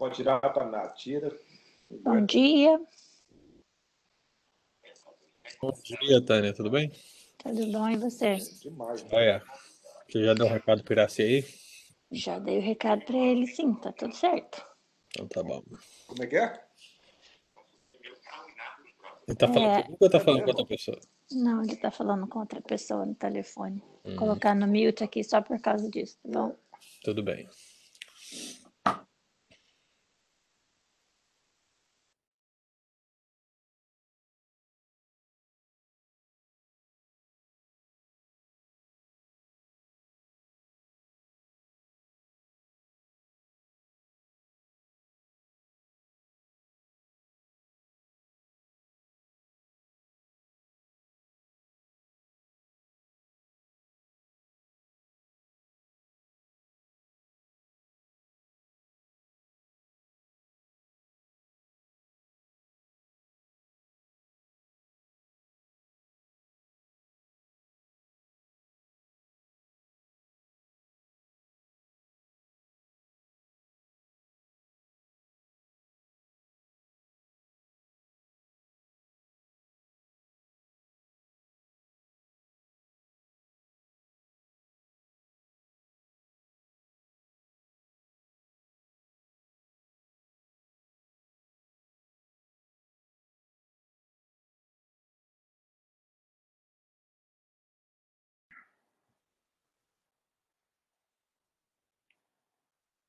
Pode tirar para nada. Tira. Bom dia. Bom dia, Tânia, tudo bem? Tudo bom e você? Demais. Né? Olha, você já deu um recado para Iraci aí? Já dei o recado para ele, sim, tá tudo certo. Então tá bom. Como é que é? Ele tá falando É. comigo ou tá falando com outra pessoa? Não, ele tá falando com outra pessoa no telefone. Vou Hum. colocar no mute aqui só por causa disso, tá bom? Tudo bem.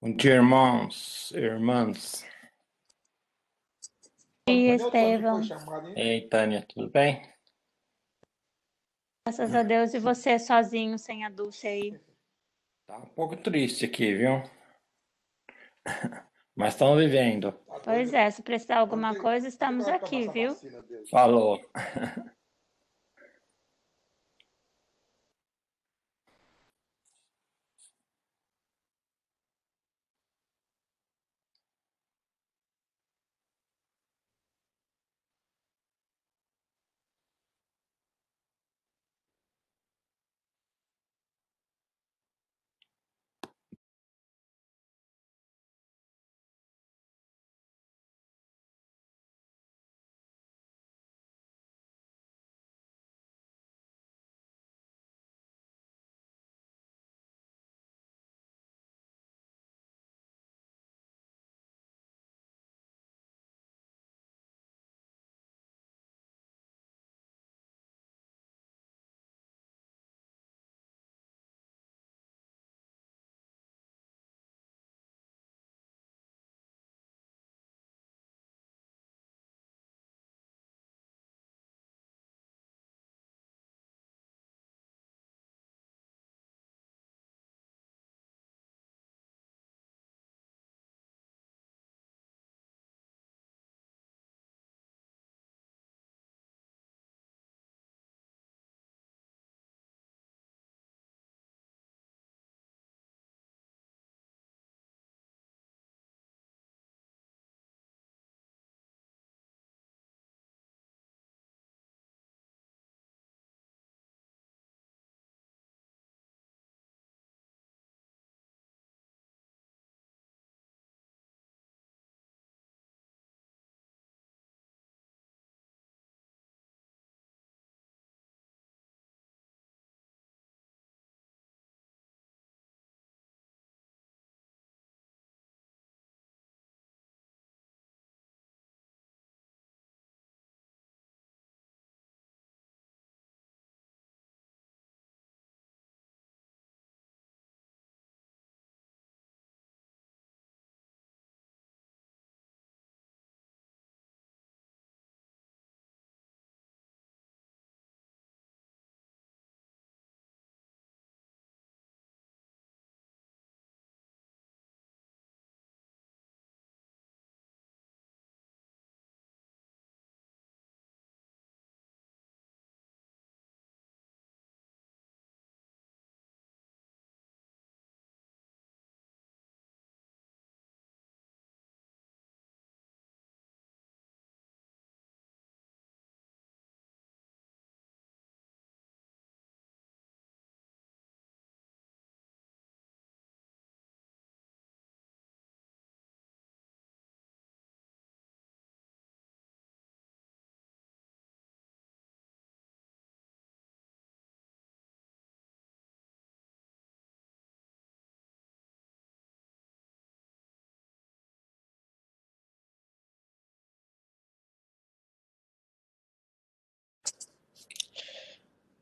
Bom dia, irmãos, irmãs. Bom dia, chamado, hein? Ei, Tânia, tudo bem? Graças a Deus. E você sozinho, sem a Dulce aí? Tá um pouco triste aqui, viu? Mas estamos vivendo. Pois é, se precisar de alguma coisa, estamos aqui, viu? Falou.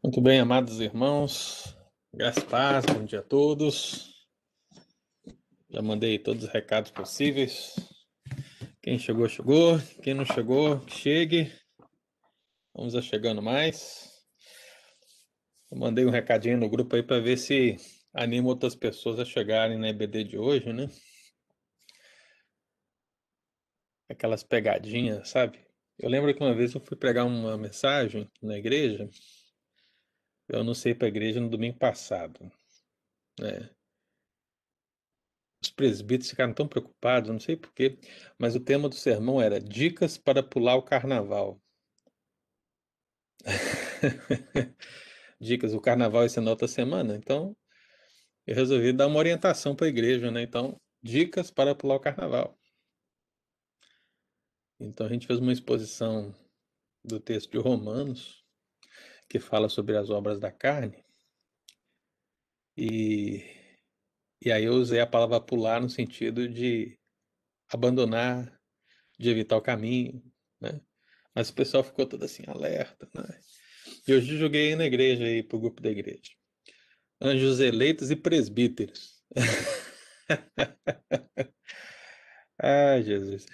Muito bem, amados irmãos. Graças e paz, bom dia a todos. Já mandei todos os recados possíveis. Quem chegou, chegou. Quem não chegou, chegue. Vamos a chegando mais. Eu mandei um recadinho no grupo aí para ver se anima outras pessoas a chegarem na EBD de hoje, né? Aquelas pegadinhas, sabe? Eu lembro que uma vez eu fui pregar uma mensagem na igreja. Eu sei para a igreja no domingo passado. Né? Os presbíteros ficaram tão preocupados, não sei porquê, mas o tema do sermão era Dicas para pular o carnaval. Dicas, o carnaval ser na outra semana, então eu resolvi dar uma orientação para a igreja, né? Então, dicas para pular o carnaval. Então a gente fez uma exposição do texto de Romanos, que fala sobre as obras da carne. E, e aí eu usei a palavra pular no sentido de abandonar, de evitar o caminho, né? Mas o pessoal ficou todo assim, alerta, né? E hoje joguei na igreja aí, pro grupo da igreja. Anjos eleitos e presbíteros. ah, Jesus.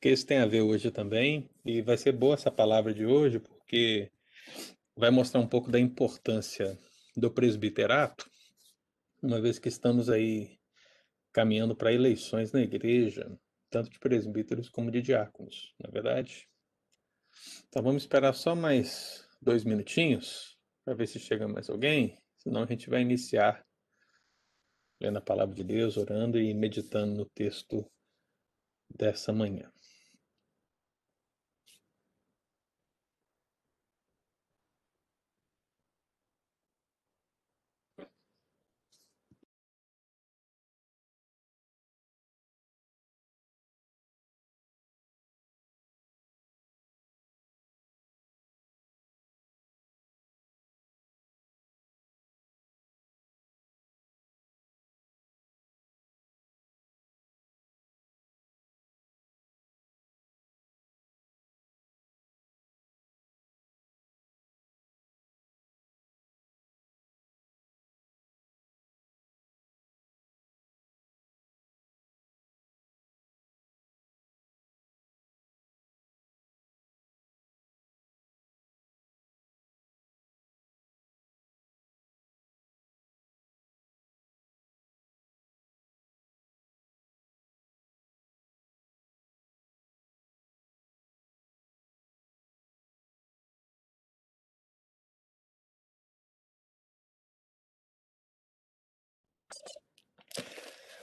Que isso tem a ver hoje também. E vai ser boa essa palavra de hoje, porque vai mostrar um pouco da importância do presbiterato, uma vez que estamos aí caminhando para eleições na igreja, tanto de presbíteros como de diáconos, na é verdade. Então vamos esperar só mais dois minutinhos para ver se chega mais alguém, senão a gente vai iniciar lendo a palavra de Deus, orando e meditando no texto dessa manhã.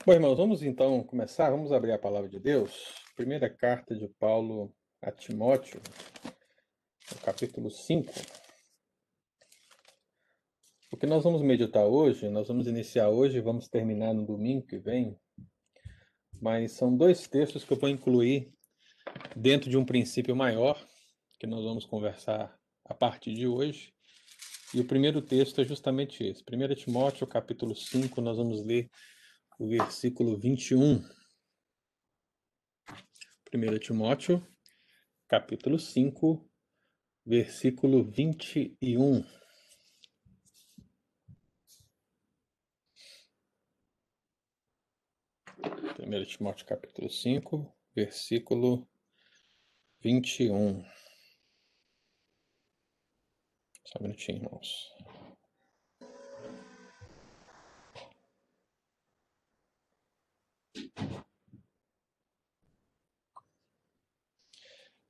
Bom, irmãos, vamos então começar. Vamos abrir a palavra de Deus. Primeira carta de Paulo a Timóteo, capítulo 5. O que nós vamos meditar hoje, nós vamos iniciar hoje vamos terminar no domingo que vem. Mas são dois textos que eu vou incluir dentro de um princípio maior, que nós vamos conversar a partir de hoje. E o primeiro texto é justamente esse. 1 Timóteo, capítulo 5, nós vamos ler o versículo 21. 1 Timóteo, capítulo 5, versículo 21. Primeiro Timóteo capítulo 5, versículo 21. Só um minutinho, irmãos.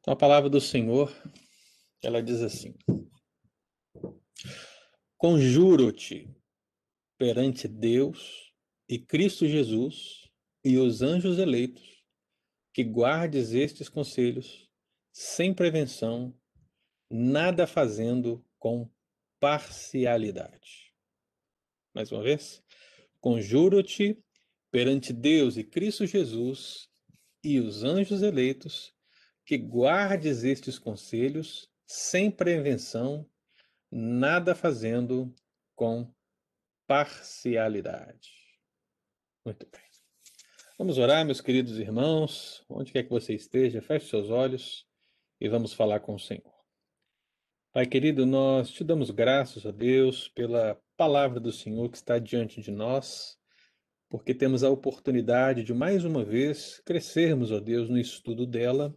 Então, a palavra do Senhor, ela diz assim: Conjuro-te perante Deus e Cristo Jesus e os anjos eleitos, que guardes estes conselhos sem prevenção, nada fazendo com parcialidade. Mais uma vez, conjuro-te perante Deus e Cristo Jesus e os anjos eleitos, que guardes estes conselhos sem prevenção, nada fazendo com parcialidade. Muito bem. Vamos orar, meus queridos irmãos, onde quer que você esteja, feche seus olhos e vamos falar com o Senhor. Pai querido, nós te damos graças a Deus pela palavra do Senhor que está diante de nós, porque temos a oportunidade de mais uma vez crescermos, ó Deus, no estudo dela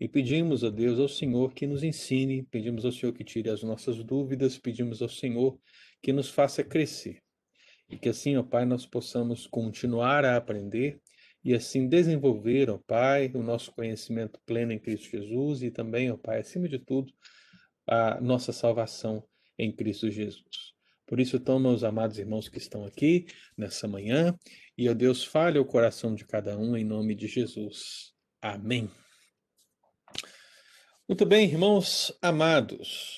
e pedimos a Deus, ao Senhor, que nos ensine, pedimos ao Senhor que tire as nossas dúvidas, pedimos ao Senhor que nos faça crescer. E que assim, ó Pai, nós possamos continuar a aprender e assim desenvolver, ó Pai, o nosso conhecimento pleno em Cristo Jesus e também, ó Pai, acima de tudo, a nossa salvação em Cristo Jesus. Por isso, toma os amados irmãos que estão aqui nessa manhã e, ó Deus, fale o coração de cada um em nome de Jesus. Amém. Muito bem, irmãos amados.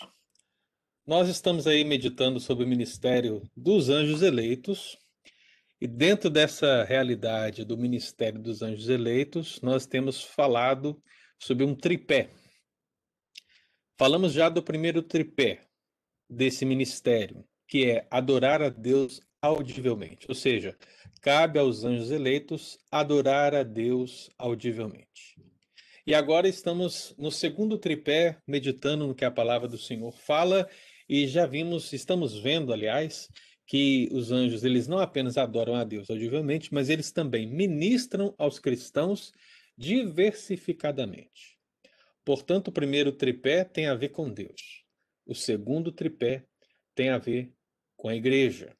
Nós estamos aí meditando sobre o ministério dos anjos eleitos. E dentro dessa realidade do ministério dos anjos eleitos, nós temos falado sobre um tripé. Falamos já do primeiro tripé desse ministério, que é adorar a Deus audivelmente. Ou seja, cabe aos anjos eleitos adorar a Deus audivelmente. E agora estamos no segundo tripé, meditando no que a palavra do Senhor fala, e já vimos, estamos vendo, aliás, que os anjos, eles não apenas adoram a Deus audivelmente, mas eles também ministram aos cristãos diversificadamente. Portanto, o primeiro tripé tem a ver com Deus. O segundo tripé tem a ver com a igreja.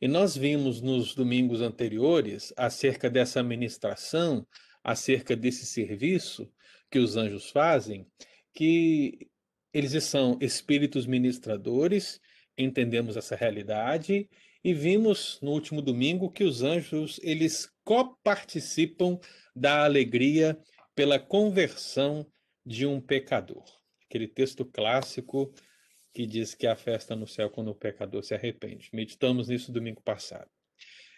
E nós vimos nos domingos anteriores acerca dessa ministração, acerca desse serviço que os anjos fazem, que eles são espíritos ministradores, entendemos essa realidade e vimos no último domingo que os anjos eles coparticipam da alegria pela conversão de um pecador. Aquele texto clássico que diz que a festa no céu quando o pecador se arrepende. Meditamos nisso domingo passado.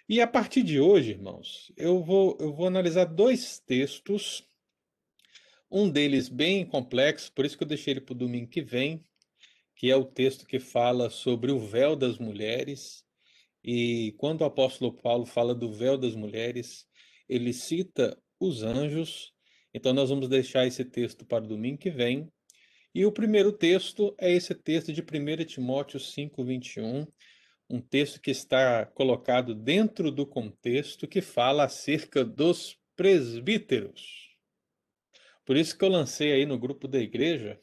E a partir de hoje, irmãos, eu vou, eu vou analisar dois textos, um deles bem complexo, por isso que eu deixei ele para o domingo que vem, que é o texto que fala sobre o véu das mulheres. E quando o apóstolo Paulo fala do véu das mulheres, ele cita os anjos então, nós vamos deixar esse texto para o domingo que vem. E o primeiro texto é esse texto de 1 Timóteo 5, 21, um texto que está colocado dentro do contexto que fala acerca dos presbíteros. Por isso que eu lancei aí no grupo da igreja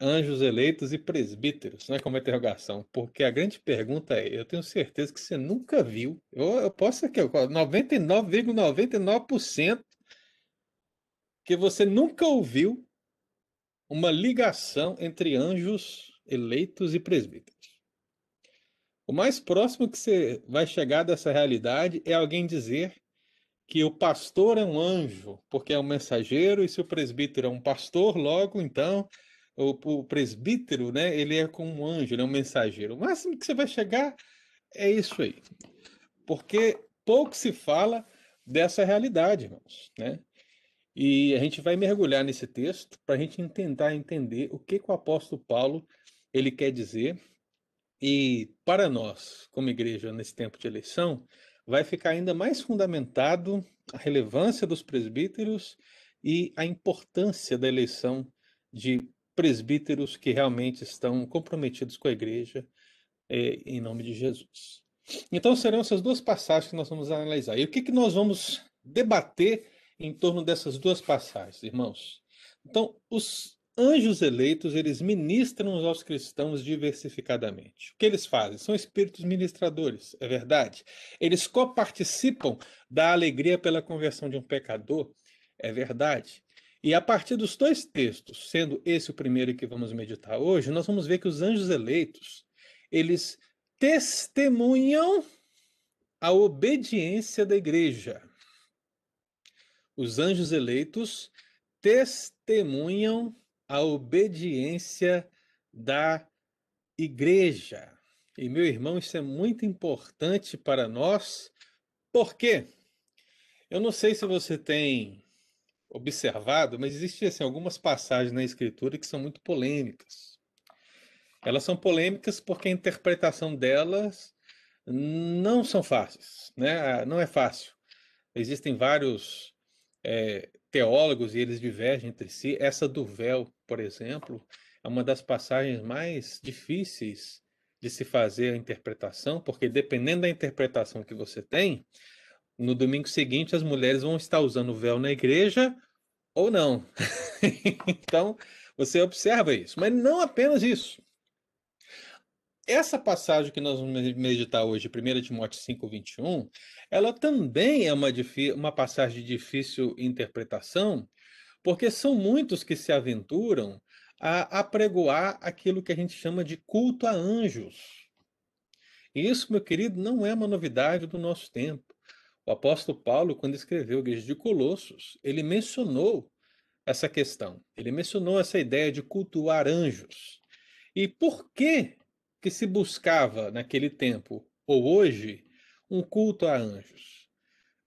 anjos eleitos e presbíteros, né, como interrogação, porque a grande pergunta é, eu tenho certeza que você nunca viu, eu, eu posso aqui, 99,99% que você nunca ouviu uma ligação entre anjos eleitos e presbíteros. O mais próximo que você vai chegar dessa realidade é alguém dizer que o pastor é um anjo, porque é um mensageiro, e se o presbítero é um pastor, logo então o, o presbítero, né, ele é como um anjo, é um mensageiro. O máximo que você vai chegar é isso aí. Porque pouco se fala dessa realidade, irmãos, né? E a gente vai mergulhar nesse texto para a gente tentar entender o que, que o apóstolo Paulo ele quer dizer. E para nós, como igreja, nesse tempo de eleição, vai ficar ainda mais fundamentado a relevância dos presbíteros e a importância da eleição de presbíteros que realmente estão comprometidos com a igreja, eh, em nome de Jesus. Então serão essas duas passagens que nós vamos analisar. E o que, que nós vamos debater em torno dessas duas passagens, irmãos. Então, os anjos eleitos, eles ministram aos cristãos diversificadamente. O que eles fazem? São espíritos ministradores, é verdade. Eles coparticipam da alegria pela conversão de um pecador, é verdade. E a partir dos dois textos, sendo esse o primeiro que vamos meditar hoje, nós vamos ver que os anjos eleitos, eles testemunham a obediência da igreja os anjos eleitos testemunham a obediência da igreja. E, meu irmão, isso é muito importante para nós, porque eu não sei se você tem observado, mas existem assim, algumas passagens na Escritura que são muito polêmicas. Elas são polêmicas porque a interpretação delas não são fáceis, né? Não é fácil. Existem vários é, teólogos e eles divergem entre si. Essa do véu, por exemplo, é uma das passagens mais difíceis de se fazer a interpretação, porque dependendo da interpretação que você tem, no domingo seguinte as mulheres vão estar usando véu na igreja ou não. então, você observa isso, mas não apenas isso. Essa passagem que nós vamos meditar hoje, 1 Timóteo 5, 21, ela também é uma, uma passagem de difícil interpretação, porque são muitos que se aventuram a apregoar aquilo que a gente chama de culto a anjos. E isso, meu querido, não é uma novidade do nosso tempo. O apóstolo Paulo, quando escreveu a igreja de Colossos, ele mencionou essa questão. Ele mencionou essa ideia de cultuar anjos. E por que que se buscava naquele tempo ou hoje um culto a anjos?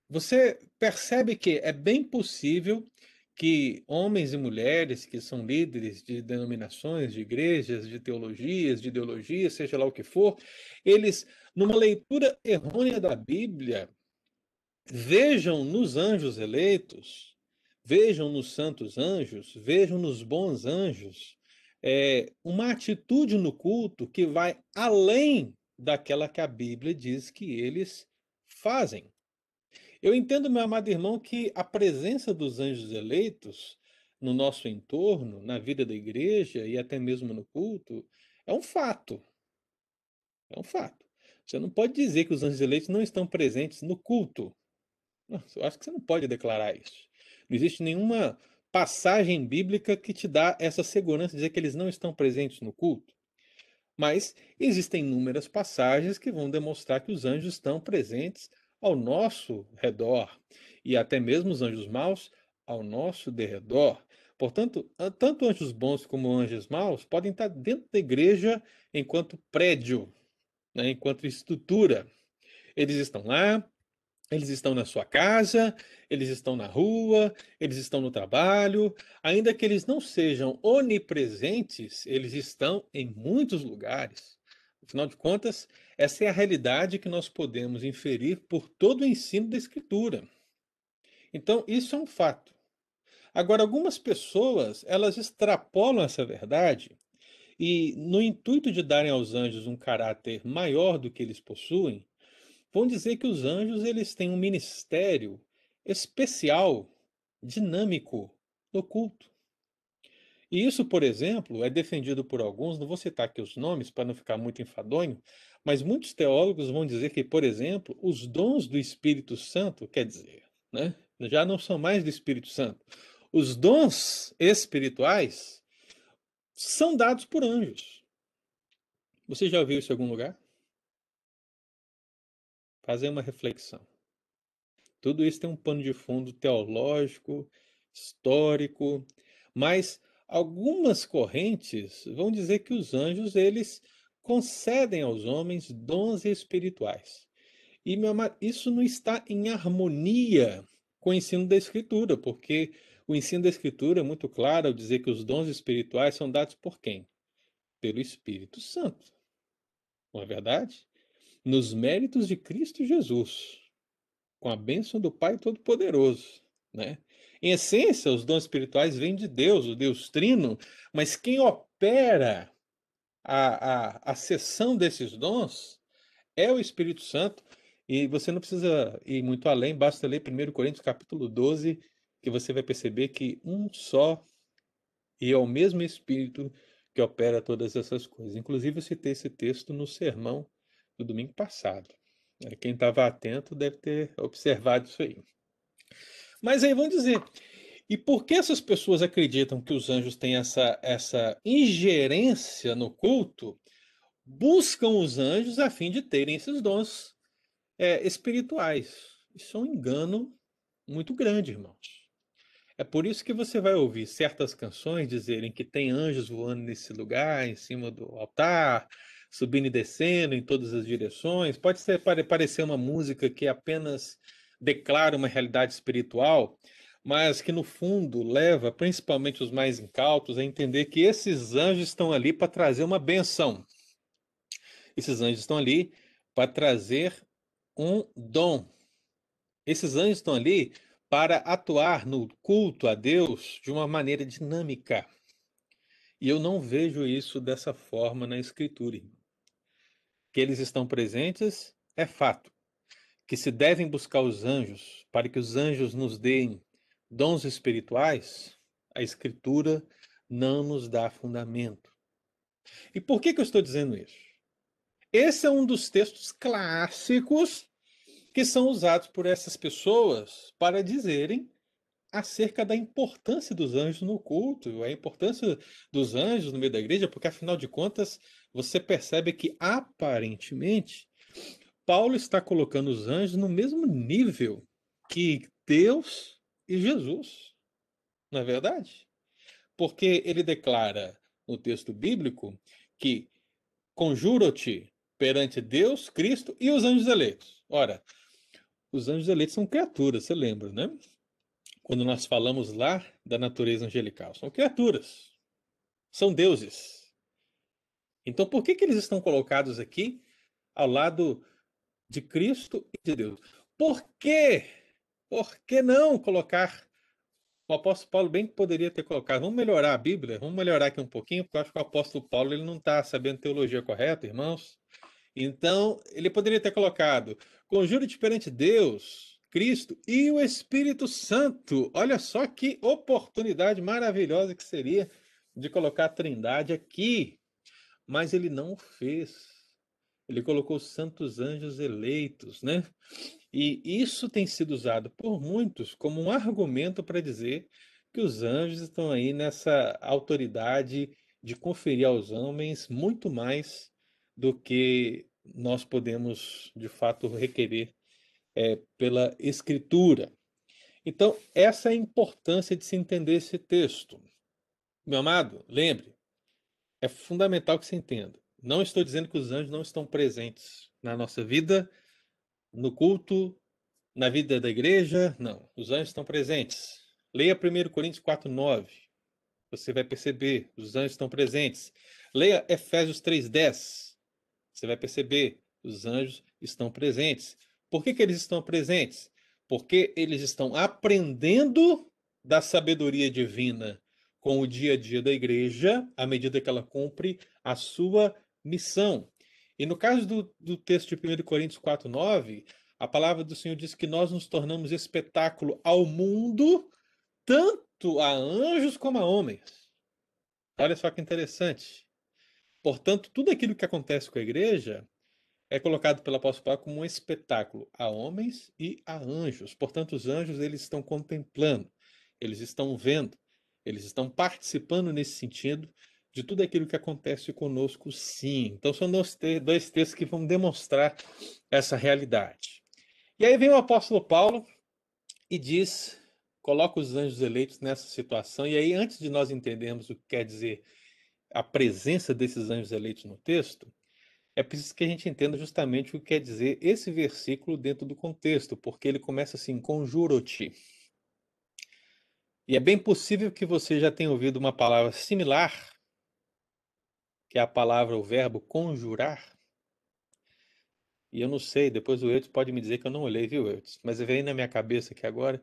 Você percebe que é bem possível que homens e mulheres que são líderes de denominações, de igrejas, de teologias, de ideologias, seja lá o que for, eles, numa leitura errônea da Bíblia, vejam nos anjos eleitos, vejam nos santos anjos, vejam nos bons anjos, é, uma atitude no culto que vai além daquela que a Bíblia diz que eles fazem. Eu entendo, meu amado irmão, que a presença dos anjos eleitos no nosso entorno, na vida da igreja e até mesmo no culto, é um fato. É um fato. Você não pode dizer que os anjos eleitos não estão presentes no culto. Eu acho que você não pode declarar isso. Não existe nenhuma passagem bíblica que te dá essa segurança de dizer que eles não estão presentes no culto. Mas existem inúmeras passagens que vão demonstrar que os anjos estão presentes ao nosso redor e até mesmo os anjos maus ao nosso derredor. Portanto, tanto anjos bons como anjos maus podem estar dentro da igreja enquanto prédio, né, enquanto estrutura. Eles estão lá, eles estão na sua casa, eles estão na rua, eles estão no trabalho. Ainda que eles não sejam onipresentes, eles estão em muitos lugares. Afinal de contas, essa é a realidade que nós podemos inferir por todo o ensino da Escritura. Então, isso é um fato. Agora, algumas pessoas, elas extrapolam essa verdade e, no intuito de darem aos anjos um caráter maior do que eles possuem, vão dizer que os anjos eles têm um ministério especial, dinâmico no culto. E isso, por exemplo, é defendido por alguns, não vou citar aqui os nomes para não ficar muito enfadonho, mas muitos teólogos vão dizer que, por exemplo, os dons do Espírito Santo, quer dizer, né, já não são mais do Espírito Santo. Os dons espirituais são dados por anjos. Você já ouviu isso em algum lugar? Fazer uma reflexão. Tudo isso tem um pano de fundo teológico, histórico, mas Algumas correntes vão dizer que os anjos eles concedem aos homens dons espirituais. E meu amado, isso não está em harmonia com o ensino da Escritura, porque o ensino da Escritura é muito claro ao dizer que os dons espirituais são dados por quem? Pelo Espírito Santo. Não é verdade? Nos méritos de Cristo Jesus, com a bênção do Pai Todo-Poderoso, né? Em essência, os dons espirituais vêm de Deus, o Deus Trino, mas quem opera a, a, a sessão desses dons é o Espírito Santo, e você não precisa ir muito além, basta ler 1 Coríntios capítulo 12, que você vai perceber que um só e é o mesmo Espírito que opera todas essas coisas. Inclusive, eu citei esse texto no sermão do domingo passado. Quem estava atento deve ter observado isso aí. Mas aí vão dizer, e por que essas pessoas acreditam que os anjos têm essa, essa ingerência no culto? Buscam os anjos a fim de terem esses dons é, espirituais. Isso é um engano muito grande, irmãos. É por isso que você vai ouvir certas canções dizerem que tem anjos voando nesse lugar, em cima do altar, subindo e descendo em todas as direções. Pode ser, parecer uma música que apenas declara uma realidade espiritual, mas que no fundo leva principalmente os mais incautos a entender que esses anjos estão ali para trazer uma benção. Esses anjos estão ali para trazer um dom. Esses anjos estão ali para atuar no culto a Deus de uma maneira dinâmica. E eu não vejo isso dessa forma na Escritura. Que eles estão presentes é fato. Que se devem buscar os anjos para que os anjos nos deem dons espirituais, a Escritura não nos dá fundamento. E por que, que eu estou dizendo isso? Esse é um dos textos clássicos que são usados por essas pessoas para dizerem acerca da importância dos anjos no culto, a importância dos anjos no meio da igreja, porque afinal de contas você percebe que aparentemente Paulo está colocando os anjos no mesmo nível que Deus e Jesus. Não é verdade? Porque ele declara no texto bíblico que conjuro-te perante Deus, Cristo e os anjos eleitos. Ora, os anjos eleitos são criaturas, você lembra, né? Quando nós falamos lá da natureza angelical, são criaturas, são deuses. Então, por que, que eles estão colocados aqui ao lado de Cristo e de Deus? Por quê? Por que não colocar? O apóstolo Paulo bem que poderia ter colocado. Vamos melhorar a Bíblia, vamos melhorar aqui um pouquinho, porque eu acho que o apóstolo Paulo ele não está sabendo teologia correta, irmãos. Então, ele poderia ter colocado: conjuro-te perante Deus, Cristo e o Espírito Santo. Olha só que oportunidade maravilhosa que seria de colocar a Trindade aqui. Mas ele não fez. Ele colocou os santos anjos eleitos, né? E isso tem sido usado por muitos como um argumento para dizer que os anjos estão aí nessa autoridade de conferir aos homens muito mais do que nós podemos, de fato, requerer é, pela Escritura. Então, essa é a importância de se entender esse texto. Meu amado, lembre, é fundamental que se entenda. Não estou dizendo que os anjos não estão presentes na nossa vida, no culto, na vida da igreja. Não, os anjos estão presentes. Leia 1 Coríntios 4, 9. Você vai perceber, os anjos estão presentes. Leia Efésios 3, 10. Você vai perceber, os anjos estão presentes. Por que, que eles estão presentes? Porque eles estão aprendendo da sabedoria divina com o dia a dia da igreja, à medida que ela cumpre a sua missão. E no caso do, do texto de 1 Coríntios 4, 9, a palavra do Senhor diz que nós nos tornamos espetáculo ao mundo, tanto a anjos como a homens. Olha só que interessante. Portanto, tudo aquilo que acontece com a igreja é colocado pelo apóstolo Paulo como um espetáculo a homens e a anjos. Portanto, os anjos eles estão contemplando, eles estão vendo, eles estão participando nesse sentido de tudo aquilo que acontece conosco, sim. Então, são dois, dois textos que vão demonstrar essa realidade. E aí vem o apóstolo Paulo e diz, coloca os anjos eleitos nessa situação. E aí, antes de nós entendermos o que quer dizer a presença desses anjos eleitos no texto, é preciso que a gente entenda justamente o que quer dizer esse versículo dentro do contexto, porque ele começa assim: conjuro-te. E é bem possível que você já tenha ouvido uma palavra similar, que é a palavra, o verbo conjurar. E eu não sei, depois o Eudes pode me dizer que eu não olhei, viu, Eudes? Mas veio na minha cabeça aqui agora,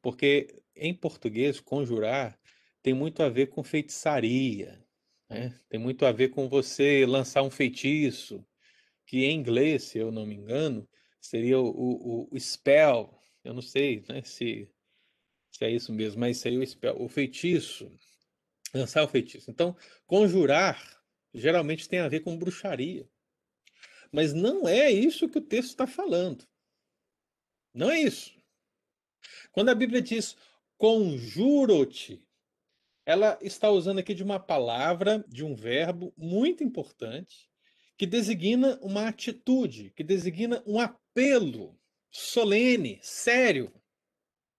porque em português, conjurar tem muito a ver com feitiçaria, né? Tem muito a ver com você lançar um feitiço, que em inglês, se eu não me engano, seria o, o, o spell. Eu não sei né, se, se é isso mesmo, mas seria o spell, o feitiço. Lançar o feitiço. Então, conjurar geralmente tem a ver com bruxaria. Mas não é isso que o texto está falando. Não é isso. Quando a Bíblia diz conjuro-te, ela está usando aqui de uma palavra, de um verbo muito importante, que designa uma atitude, que designa um apelo solene, sério.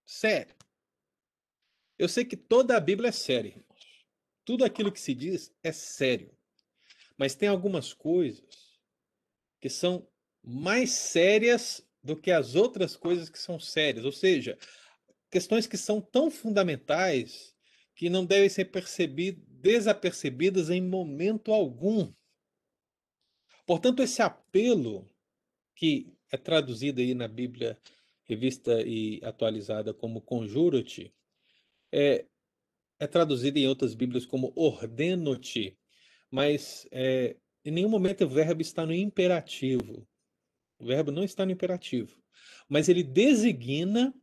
Sério. Eu sei que toda a Bíblia é séria, irmãos. Tudo aquilo que se diz é sério. Mas tem algumas coisas que são mais sérias do que as outras coisas que são sérias. Ou seja, questões que são tão fundamentais que não devem ser desapercebidas em momento algum. Portanto, esse apelo que é traduzido aí na Bíblia revista e atualizada como conjuro-te, é, é traduzido em outras Bíblias como ordeno-te, mas é, em nenhum momento o verbo está no imperativo. O verbo não está no imperativo, mas ele designa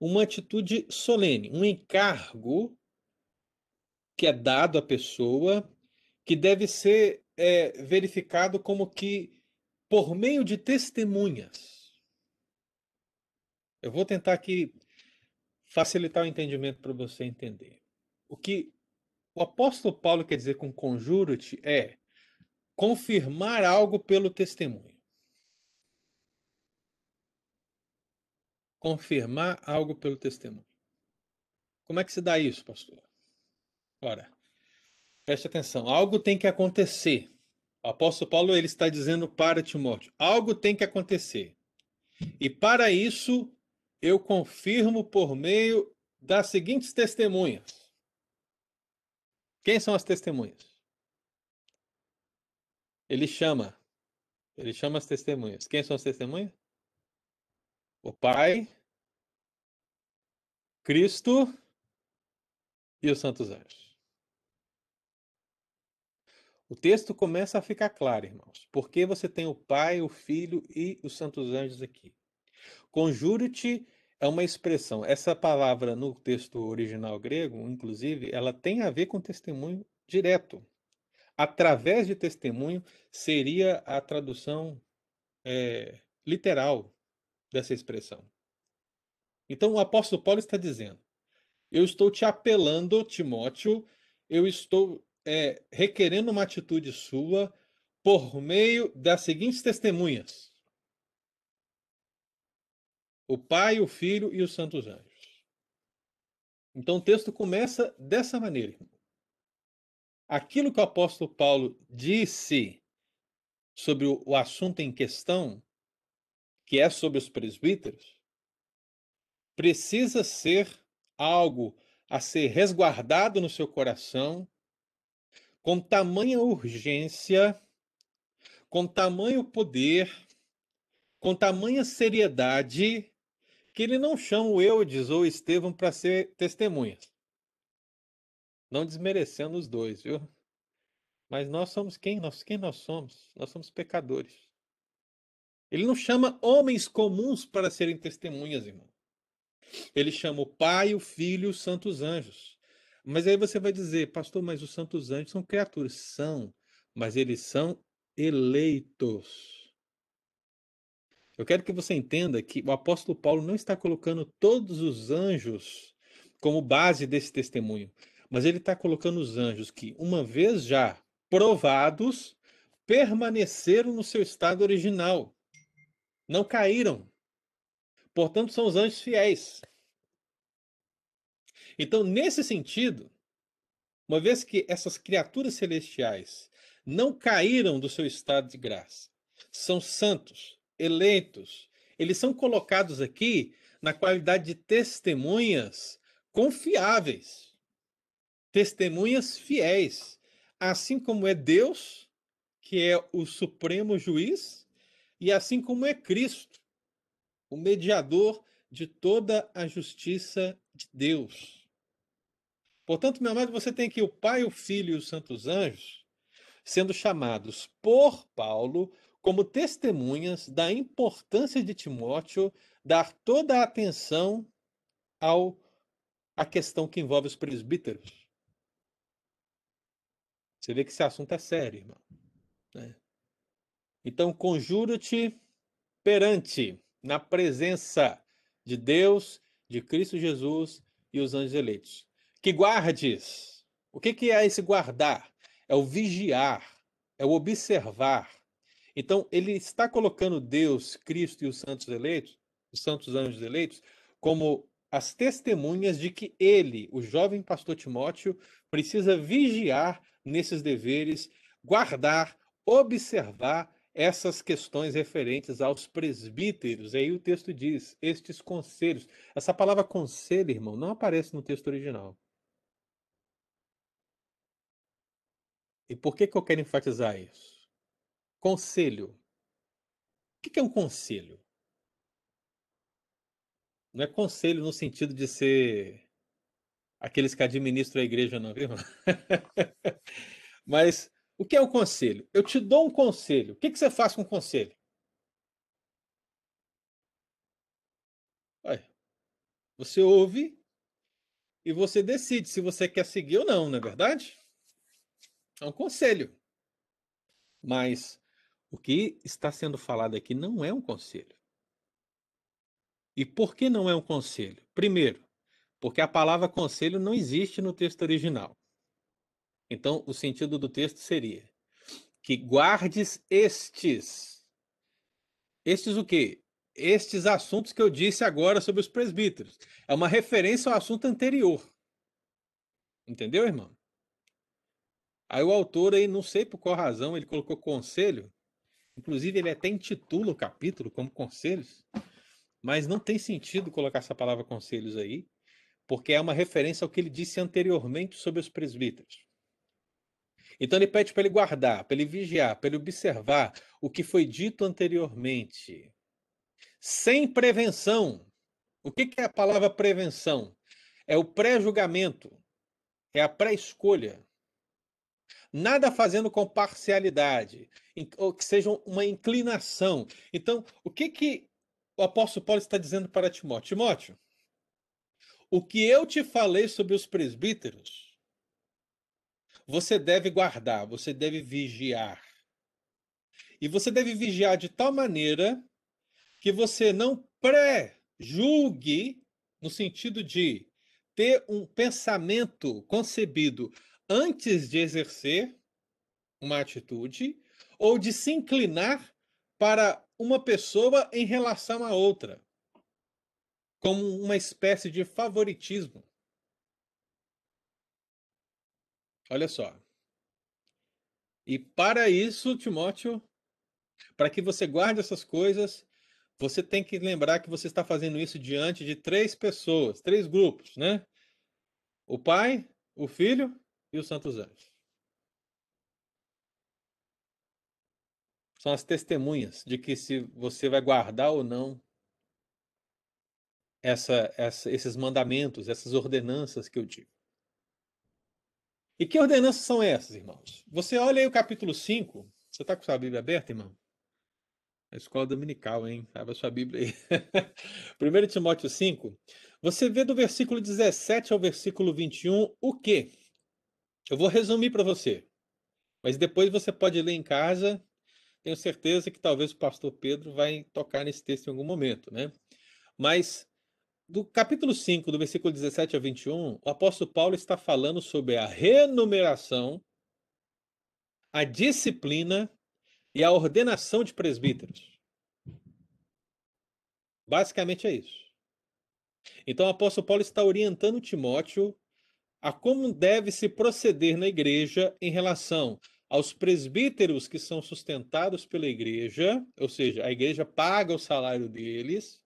uma atitude solene, um encargo que é dado à pessoa, que deve ser é, verificado como que por meio de testemunhas. Eu vou tentar aqui facilitar o entendimento para você entender. O que o apóstolo Paulo quer dizer com conjuro-te é confirmar algo pelo testemunho. Confirmar algo pelo testemunho. Como é que se dá isso, pastor? Ora, preste atenção. Algo tem que acontecer. O apóstolo Paulo ele está dizendo para Timóteo: algo tem que acontecer. E para isso, eu confirmo por meio das seguintes testemunhas. Quem são as testemunhas? Ele chama. Ele chama as testemunhas. Quem são as testemunhas? O Pai, Cristo e os santos anjos. O texto começa a ficar claro, irmãos. Porque você tem o Pai, o Filho e os santos anjos aqui. Conjure-te é uma expressão. Essa palavra no texto original grego, inclusive, ela tem a ver com testemunho direto. Através de testemunho seria a tradução é, literal dessa expressão. Então o apóstolo Paulo está dizendo: Eu estou te apelando, Timóteo, eu estou é, requerendo uma atitude sua por meio das seguintes testemunhas o Pai, o Filho e os santos anjos. Então o texto começa dessa maneira. Aquilo que o apóstolo Paulo disse sobre o assunto em questão, que é sobre os presbíteros, precisa ser algo a ser resguardado no seu coração com tamanha urgência, com tamanho poder, com tamanha seriedade que ele não chama o Eudes ou o Estevão para ser testemunhas. Não desmerecendo os dois, viu? Mas nós somos quem? Nós, quem nós somos? Nós somos pecadores. Ele não chama homens comuns para serem testemunhas, irmão. Ele chama o Pai, o Filho e os santos anjos. Mas aí você vai dizer, pastor, mas os santos anjos são criaturas. São, mas eles são eleitos. Eu quero que você entenda que o apóstolo Paulo não está colocando todos os anjos como base desse testemunho, mas ele está colocando os anjos que, uma vez já provados, permaneceram no seu estado original, não caíram. Portanto, são os anjos fiéis. Então, nesse sentido, uma vez que essas criaturas celestiais não caíram do seu estado de graça, são santos, eleitos, eles são colocados aqui na qualidade de testemunhas confiáveis, testemunhas fiéis, assim como é Deus, que é o supremo juiz, e assim como é Cristo, o mediador de toda a justiça de Deus. Portanto, meu amado, você tem aqui o Pai, o Filho e os santos anjos sendo chamados por Paulo como testemunhas da importância de Timóteo dar toda a atenção ao a questão que envolve os presbíteros. Você vê que esse assunto é sério, irmão. Né? Então, conjuro-te perante, na presença de Deus, de Cristo Jesus e os anjos eleitos. Que guardes. O que, que é esse guardar? É o vigiar, é o observar, então, ele está colocando Deus, Cristo e os santos eleitos, os santos anjos eleitos, como as testemunhas de que ele, o jovem pastor Timóteo, precisa vigiar nesses deveres, guardar, observar essas questões referentes aos presbíteros. Aí o texto diz: estes conselhos. Essa palavra conselho, irmão, não aparece no texto original. E por que, que eu quero enfatizar isso? Conselho. O que é um conselho? Não é conselho no sentido de ser aqueles que administram a igreja, não, viu? Mas o que é o conselho? Eu te dou um conselho. O que, você faz com o conselho? Olha, você ouve e você decide se você quer seguir ou não, não é verdade? É um conselho. Mas o que está sendo falado aqui não é um conselho. E por que não é um conselho? Primeiro, porque a palavra conselho não existe no texto original. Então, o sentido do texto seria que guardes estes. Estes o quê? Estes assuntos que eu disse agora sobre os presbíteros. É uma referência ao assunto anterior. Entendeu, irmão? Aí o autor aí, não sei por qual razão, ele colocou conselho. Inclusive, ele até intitula o capítulo como conselhos. Mas não tem sentido colocar essa palavra conselhos aí, porque é uma referência ao que ele disse anteriormente sobre os presbíteros. Então ele pede para ele guardar, para ele vigiar, para ele observar o que foi dito anteriormente. Sem prevenção. O que é a palavra prevenção? É o pré-julgamento, é a pré-escolha. Nada fazendo com parcialidade, ou que seja uma inclinação. Então, o que, que o apóstolo Paulo está dizendo para Timóteo? Timóteo, o que eu te falei sobre os presbíteros, você deve guardar, você deve vigiar. E você deve vigiar de tal maneira que você não pré-julgue, no sentido de ter um pensamento concebido antes de exercer uma atitude, ou de se inclinar para uma pessoa em relação a outra, como uma espécie de favoritismo. Olha só. E para isso, Timóteo, para que você guarde essas coisas, você tem que lembrar que você está fazendo isso diante de três pessoas, três grupos, né? O Pai, o Filho e os Santos Anjos. São as testemunhas de que se você vai guardar ou não essa, essa, esses mandamentos, essas ordenanças que eu digo. E que ordenanças são essas, irmãos? Você olha aí o capítulo 5. Você está com sua Bíblia aberta, irmão? A escola dominical, hein? Abra sua Bíblia aí. 1 Timóteo 5. Você vê do versículo 17 ao versículo 21 o quê? Eu vou resumir para você. Mas depois você pode ler em casa. Tenho certeza que talvez o pastor Pedro vai tocar nesse texto em algum momento, né? Mas do capítulo 5, do versículo 17 a 21, o apóstolo Paulo está falando sobre a renumeração, a disciplina e a ordenação de presbíteros. Basicamente é isso. Então o apóstolo Paulo está orientando Timóteo a como deve se proceder na igreja em relação aos presbíteros que são sustentados pela igreja, ou seja, a igreja paga o salário deles,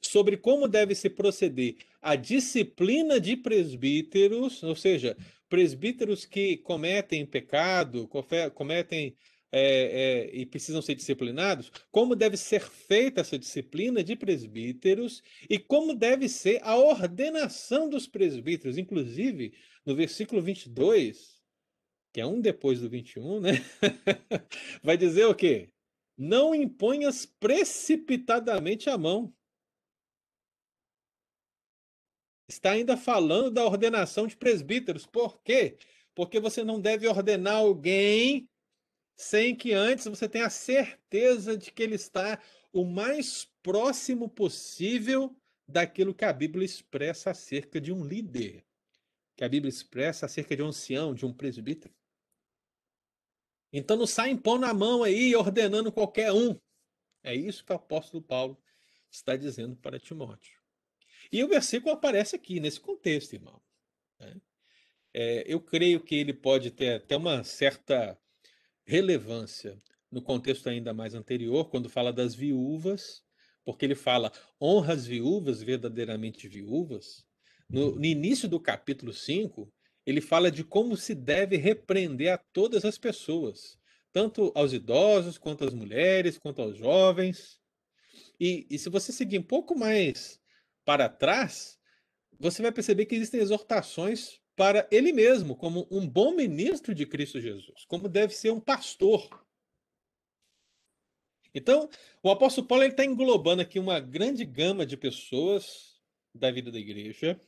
sobre como deve se proceder a disciplina de presbíteros, ou seja, presbíteros que cometem pecado, cometem é, é, e precisam ser disciplinados, como deve ser feita essa disciplina de presbíteros e como deve ser a ordenação dos presbíteros. Inclusive, no versículo 22, que é um depois do 21, né? Vai dizer o quê? Não imponhas precipitadamente a mão está ainda falando da ordenação de presbíteros. Por quê? Porque você não deve ordenar alguém sem que antes você tenha certeza de que ele está o mais próximo possível daquilo que a Bíblia expressa acerca de um líder, que a Bíblia expressa acerca de um ancião, de um presbítero. Então não sai impondo a mão aí ordenando qualquer um. É isso que o apóstolo Paulo está dizendo para Timóteo. E o versículo aparece aqui, nesse contexto, irmão. Né? É, eu creio que ele pode ter até uma certa relevância no contexto ainda mais anterior, quando fala das viúvas, porque ele fala honra as viúvas, verdadeiramente viúvas. No, no início do capítulo 5, ele fala de como se deve repreender a todas as pessoas, tanto aos idosos, quanto às mulheres, quanto aos jovens. E, e se você seguir um pouco mais para trás, você vai perceber que existem exortações para ele mesmo, como um bom ministro de Cristo Jesus, como deve ser um pastor. Então, o apóstolo Paulo está englobando aqui uma grande gama de pessoas da vida da igreja,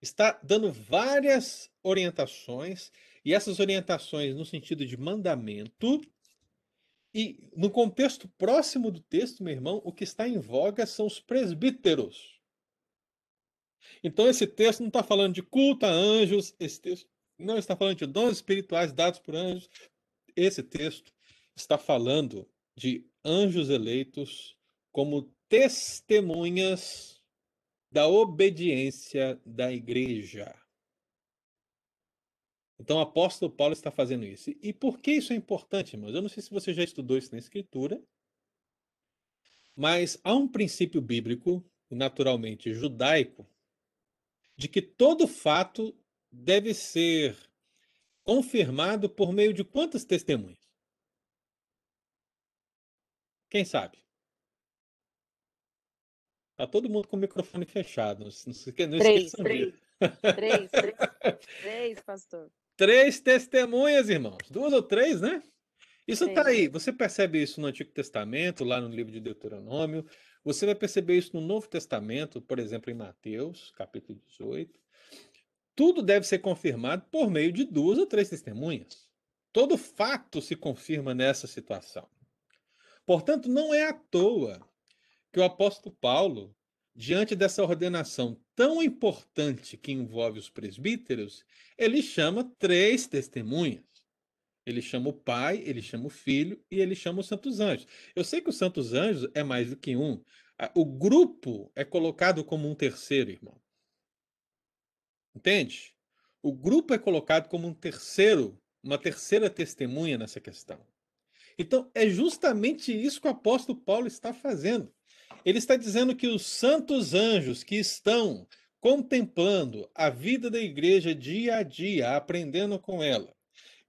está dando várias orientações, e essas orientações no sentido de mandamento, e no contexto próximo do texto, meu irmão, o que está em voga são os presbíteros. Então, esse texto não está falando de culto a anjos, esse texto não está falando de dons espirituais dados por anjos. Esse texto está falando de anjos eleitos como testemunhas da obediência da igreja. Então, o apóstolo Paulo está fazendo isso. E por que isso é importante, irmãos? Eu não sei se você já estudou isso na Escritura, mas há um princípio bíblico, naturalmente judaico, de que todo fato deve ser confirmado por meio de quantas testemunhas? Quem sabe? Tá todo mundo com o microfone fechado. Não, não três, três, três, três, três, pastor. Três testemunhas, irmãos. Duas ou três, né? Isso está aí. Você percebe isso no Antigo Testamento, lá no livro de Deuteronômio. Você vai perceber isso no Novo Testamento, por exemplo, em Mateus, capítulo 18. Tudo deve ser confirmado por meio de duas ou três testemunhas. Todo fato se confirma nessa situação. Portanto, não é à toa que o apóstolo Paulo, diante dessa ordenação tão importante que envolve os presbíteros, ele chama três testemunhas. Ele chama o Pai, ele chama o Filho e ele chama os Santos Anjos. Eu sei que os Santos Anjos é mais do que um. O grupo é colocado como um terceiro, irmão. Entende? O grupo é colocado como um terceiro, uma terceira testemunha nessa questão. Então, é justamente isso que o apóstolo Paulo está fazendo. Ele está dizendo que os santos anjos que estão contemplando a vida da igreja dia a dia, aprendendo com ela,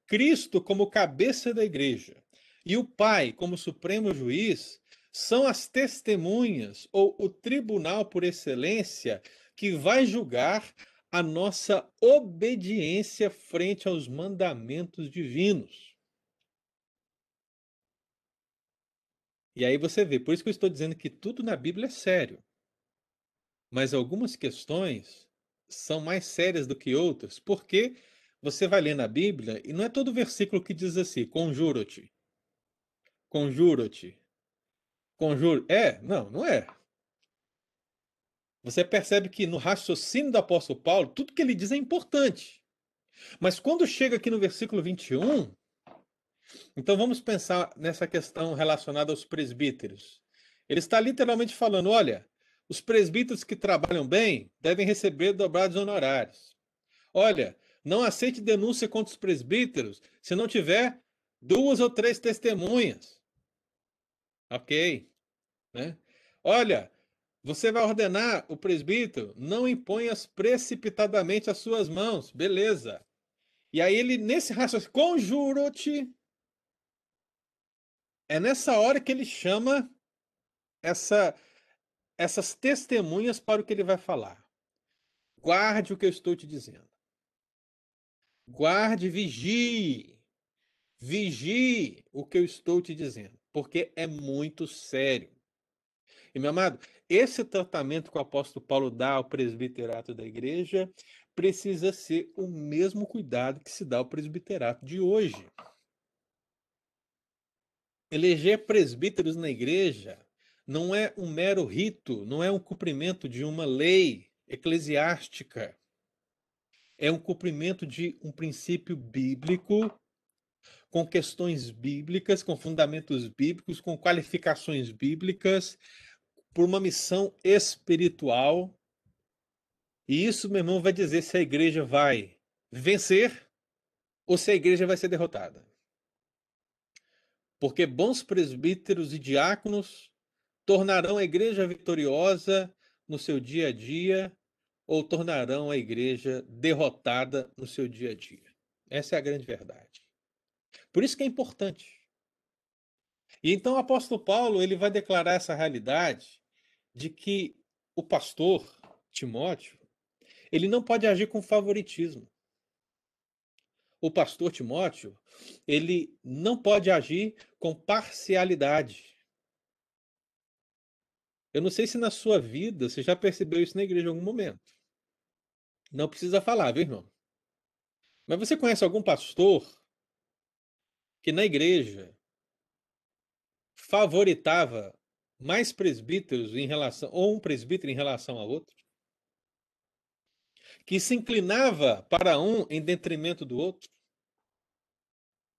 Cristo como cabeça da igreja e o Pai como supremo juiz são as testemunhas ou o tribunal por excelência que vai julgar a nossa obediência frente aos mandamentos divinos. E aí você vê, por isso que eu estou dizendo que tudo na Bíblia é sério. Mas algumas questões são mais sérias do que outras, porque você vai ler na Bíblia e não é todo versículo que diz assim: conjuro-te. Conjuro-te. Conjuro. É? Não, não é. Você percebe que no raciocínio do apóstolo Paulo, tudo que ele diz é importante. Mas quando chega aqui no versículo 21, então vamos pensar nessa questão relacionada aos presbíteros. Ele está literalmente falando: olha, os presbíteros que trabalham bem devem receber dobrados honorários. Olha, não aceite denúncia contra os presbíteros se não tiver duas ou três testemunhas. Ok. Né? Olha, você vai ordenar o presbítero, não imponhas precipitadamente as suas mãos. Beleza. E aí ele, nesse raciocínio, conjuro-te é nessa hora que ele chama essa, essas testemunhas para o que ele vai falar. Guarde o que eu estou te dizendo. Guarde, vigie. Vigie o que eu estou te dizendo, porque é muito sério. E, meu amado, esse tratamento que o apóstolo Paulo dá ao presbiterato da igreja precisa ser o mesmo cuidado que se dá ao presbiterato de hoje. Eleger presbíteros na igreja não é um mero rito, não é um cumprimento de uma lei eclesiástica. É um cumprimento de um princípio bíblico, com questões bíblicas, com fundamentos bíblicos, com qualificações bíblicas, por uma missão espiritual. E isso, meu irmão, vai dizer se a igreja vai vencer ou se a igreja vai ser derrotada. Porque bons presbíteros e diáconos tornarão a igreja vitoriosa no seu dia a dia ou tornarão a igreja derrotada no seu dia a dia. Essa é a grande verdade. Por isso que é importante. E então o apóstolo Paulo ele vai declarar essa realidade de que o pastor Timóteo ele não pode agir com favoritismo. O pastor Timóteo, ele não pode agir com parcialidade. Eu não sei se na sua vida você já percebeu isso na igreja em algum momento. Não precisa falar, viu, irmão? Mas você conhece algum pastor que na igreja favoritava mais presbíteros em relação ou um presbítero em relação a outro? Que se inclinava para um em detrimento do outro?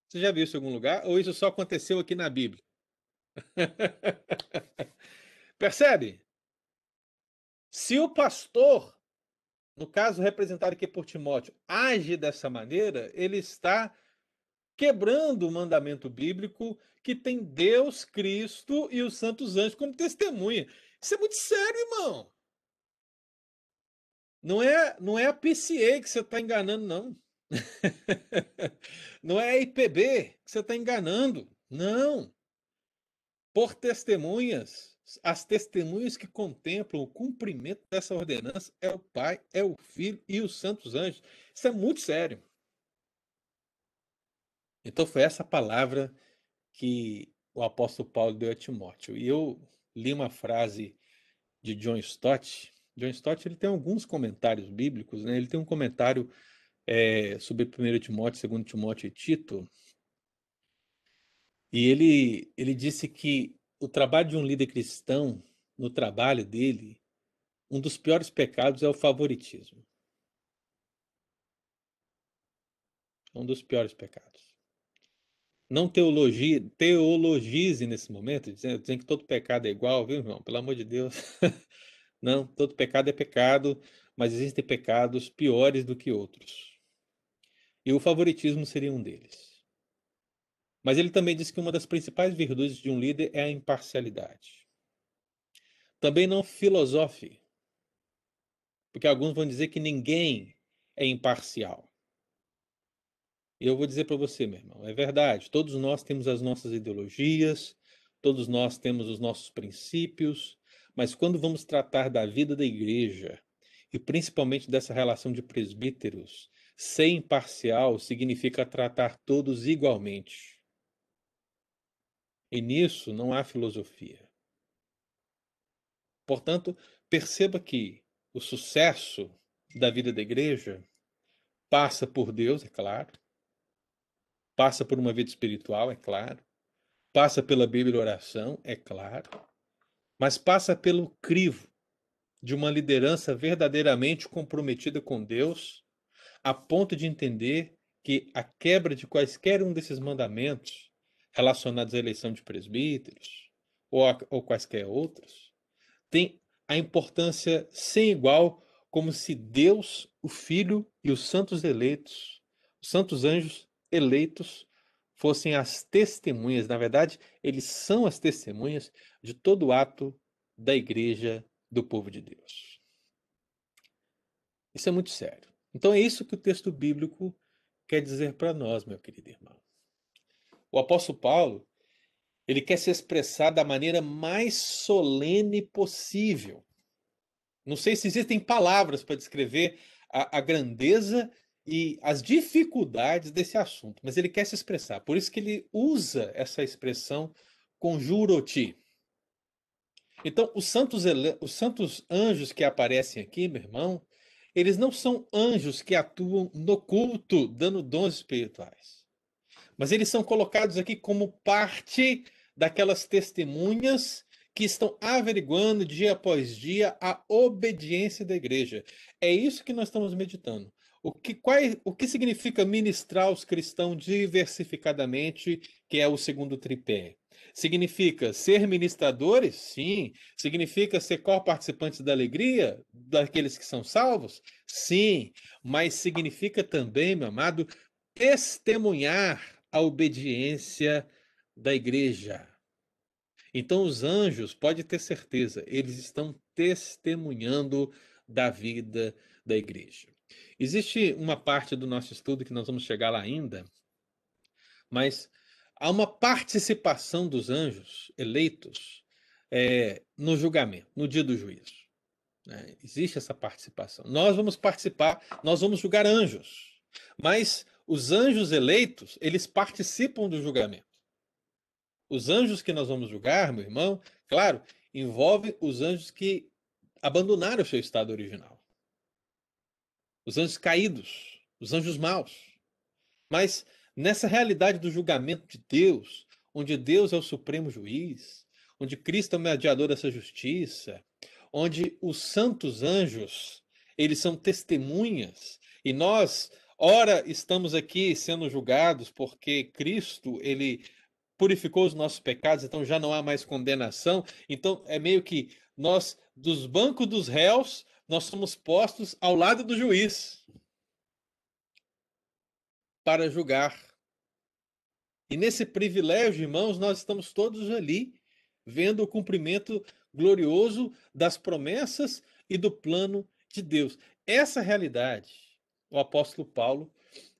Você já viu isso em algum lugar? Ou isso só aconteceu aqui na Bíblia? Percebe? Se o pastor, no caso representado aqui por Timóteo, age dessa maneira, ele está quebrando o mandamento bíblico que tem Deus, Cristo e os santos anjos como testemunha. Isso é muito sério, irmão. Não é, não é a PCA que você está enganando, não. não é a IPB que você está enganando. Não. Por testemunhas, as testemunhas que contemplam o cumprimento dessa ordenança é o Pai, é o Filho e os santos anjos. Isso é muito sério. Então foi essa palavra que o apóstolo Paulo deu a Timóteo. E eu li uma frase de John Stott. John Stott ele tem alguns comentários bíblicos, né? Ele tem um comentário é, sobre 1 Timóteo, 2 Timóteo e Tito. E ele, ele disse que o trabalho de um líder cristão, no trabalho dele, um dos piores pecados é o favoritismo. É um dos piores pecados. Não teologia, teologize nesse momento, dizendo, dizendo que todo pecado é igual, viu, irmão? Pelo amor de Deus. Não, todo pecado é pecado, mas existem pecados piores do que outros. E o favoritismo seria um deles. Mas ele também diz que uma das principais virtudes de um líder é a imparcialidade. Também não filosofe, porque alguns vão dizer que ninguém é imparcial. E eu vou dizer para você, meu irmão, é verdade, todos nós temos as nossas ideologias, todos nós temos os nossos princípios, mas quando vamos tratar da vida da igreja, e principalmente dessa relação de presbíteros, Ser imparcial significa tratar todos igualmente. E nisso não há filosofia. Portanto, perceba que o sucesso da vida da igreja passa por Deus, é claro, passa por uma vida espiritual, é claro, passa pela Bíblia e oração, é claro, mas passa pelo crivo de uma liderança verdadeiramente comprometida com Deus a ponto de entender que a quebra de quaisquer um desses mandamentos relacionados à eleição de presbíteros ou, a, ou quaisquer outros tem a importância sem igual como se Deus, o Filho e os santos eleitos, os santos anjos eleitos, fossem as testemunhas. Na verdade, eles são as testemunhas de todo ato da igreja do povo de Deus. Isso é muito sério. Então é isso que o texto bíblico quer dizer para nós, meu querido irmão. O apóstolo Paulo, ele quer se expressar da maneira mais solene possível. Não sei se existem palavras para descrever a, a grandeza e as dificuldades desse assunto, mas ele quer se expressar. Por isso que ele usa essa expressão conjuroti. Então, os santos, os santos anjos que aparecem aqui, meu irmão, eles não são anjos que atuam no culto, dando dons espirituais. Mas eles são colocados aqui como parte daquelas testemunhas que estão averiguando dia após dia a obediência da igreja. É isso que nós estamos meditando. O que, o que significa ministrar os cristãos diversificadamente, que é o segundo tripé? Significa ser ministradores? Sim. Significa ser co-participantes da alegria daqueles que são salvos? Sim. Mas significa também, meu amado, testemunhar a obediência da igreja. Então, os anjos, pode ter certeza, eles estão testemunhando da vida da igreja. Existe uma parte do nosso estudo que nós vamos chegar lá ainda, mas há uma participação dos anjos eleitos é, no julgamento, no dia do juízo. né? Existe essa participação. Nós vamos participar, nós vamos julgar anjos, mas os anjos eleitos, eles participam do julgamento. Os anjos que nós vamos julgar, meu irmão, claro, envolve os anjos que abandonaram o seu estado original. Os anjos caídos, os anjos maus. Mas nessa realidade do julgamento de Deus, onde Deus é o supremo juiz, onde Cristo é o mediador dessa justiça, onde os santos anjos, eles são testemunhas, e nós, ora, estamos aqui sendo julgados porque Cristo, ele purificou os nossos pecados, então já não há mais condenação. Então é meio que nós, dos bancos dos réus, nós somos postos ao lado do juiz para julgar. E nesse privilégio, irmãos, nós estamos todos ali vendo o cumprimento glorioso das promessas e do plano de Deus. Essa realidade, o apóstolo Paulo,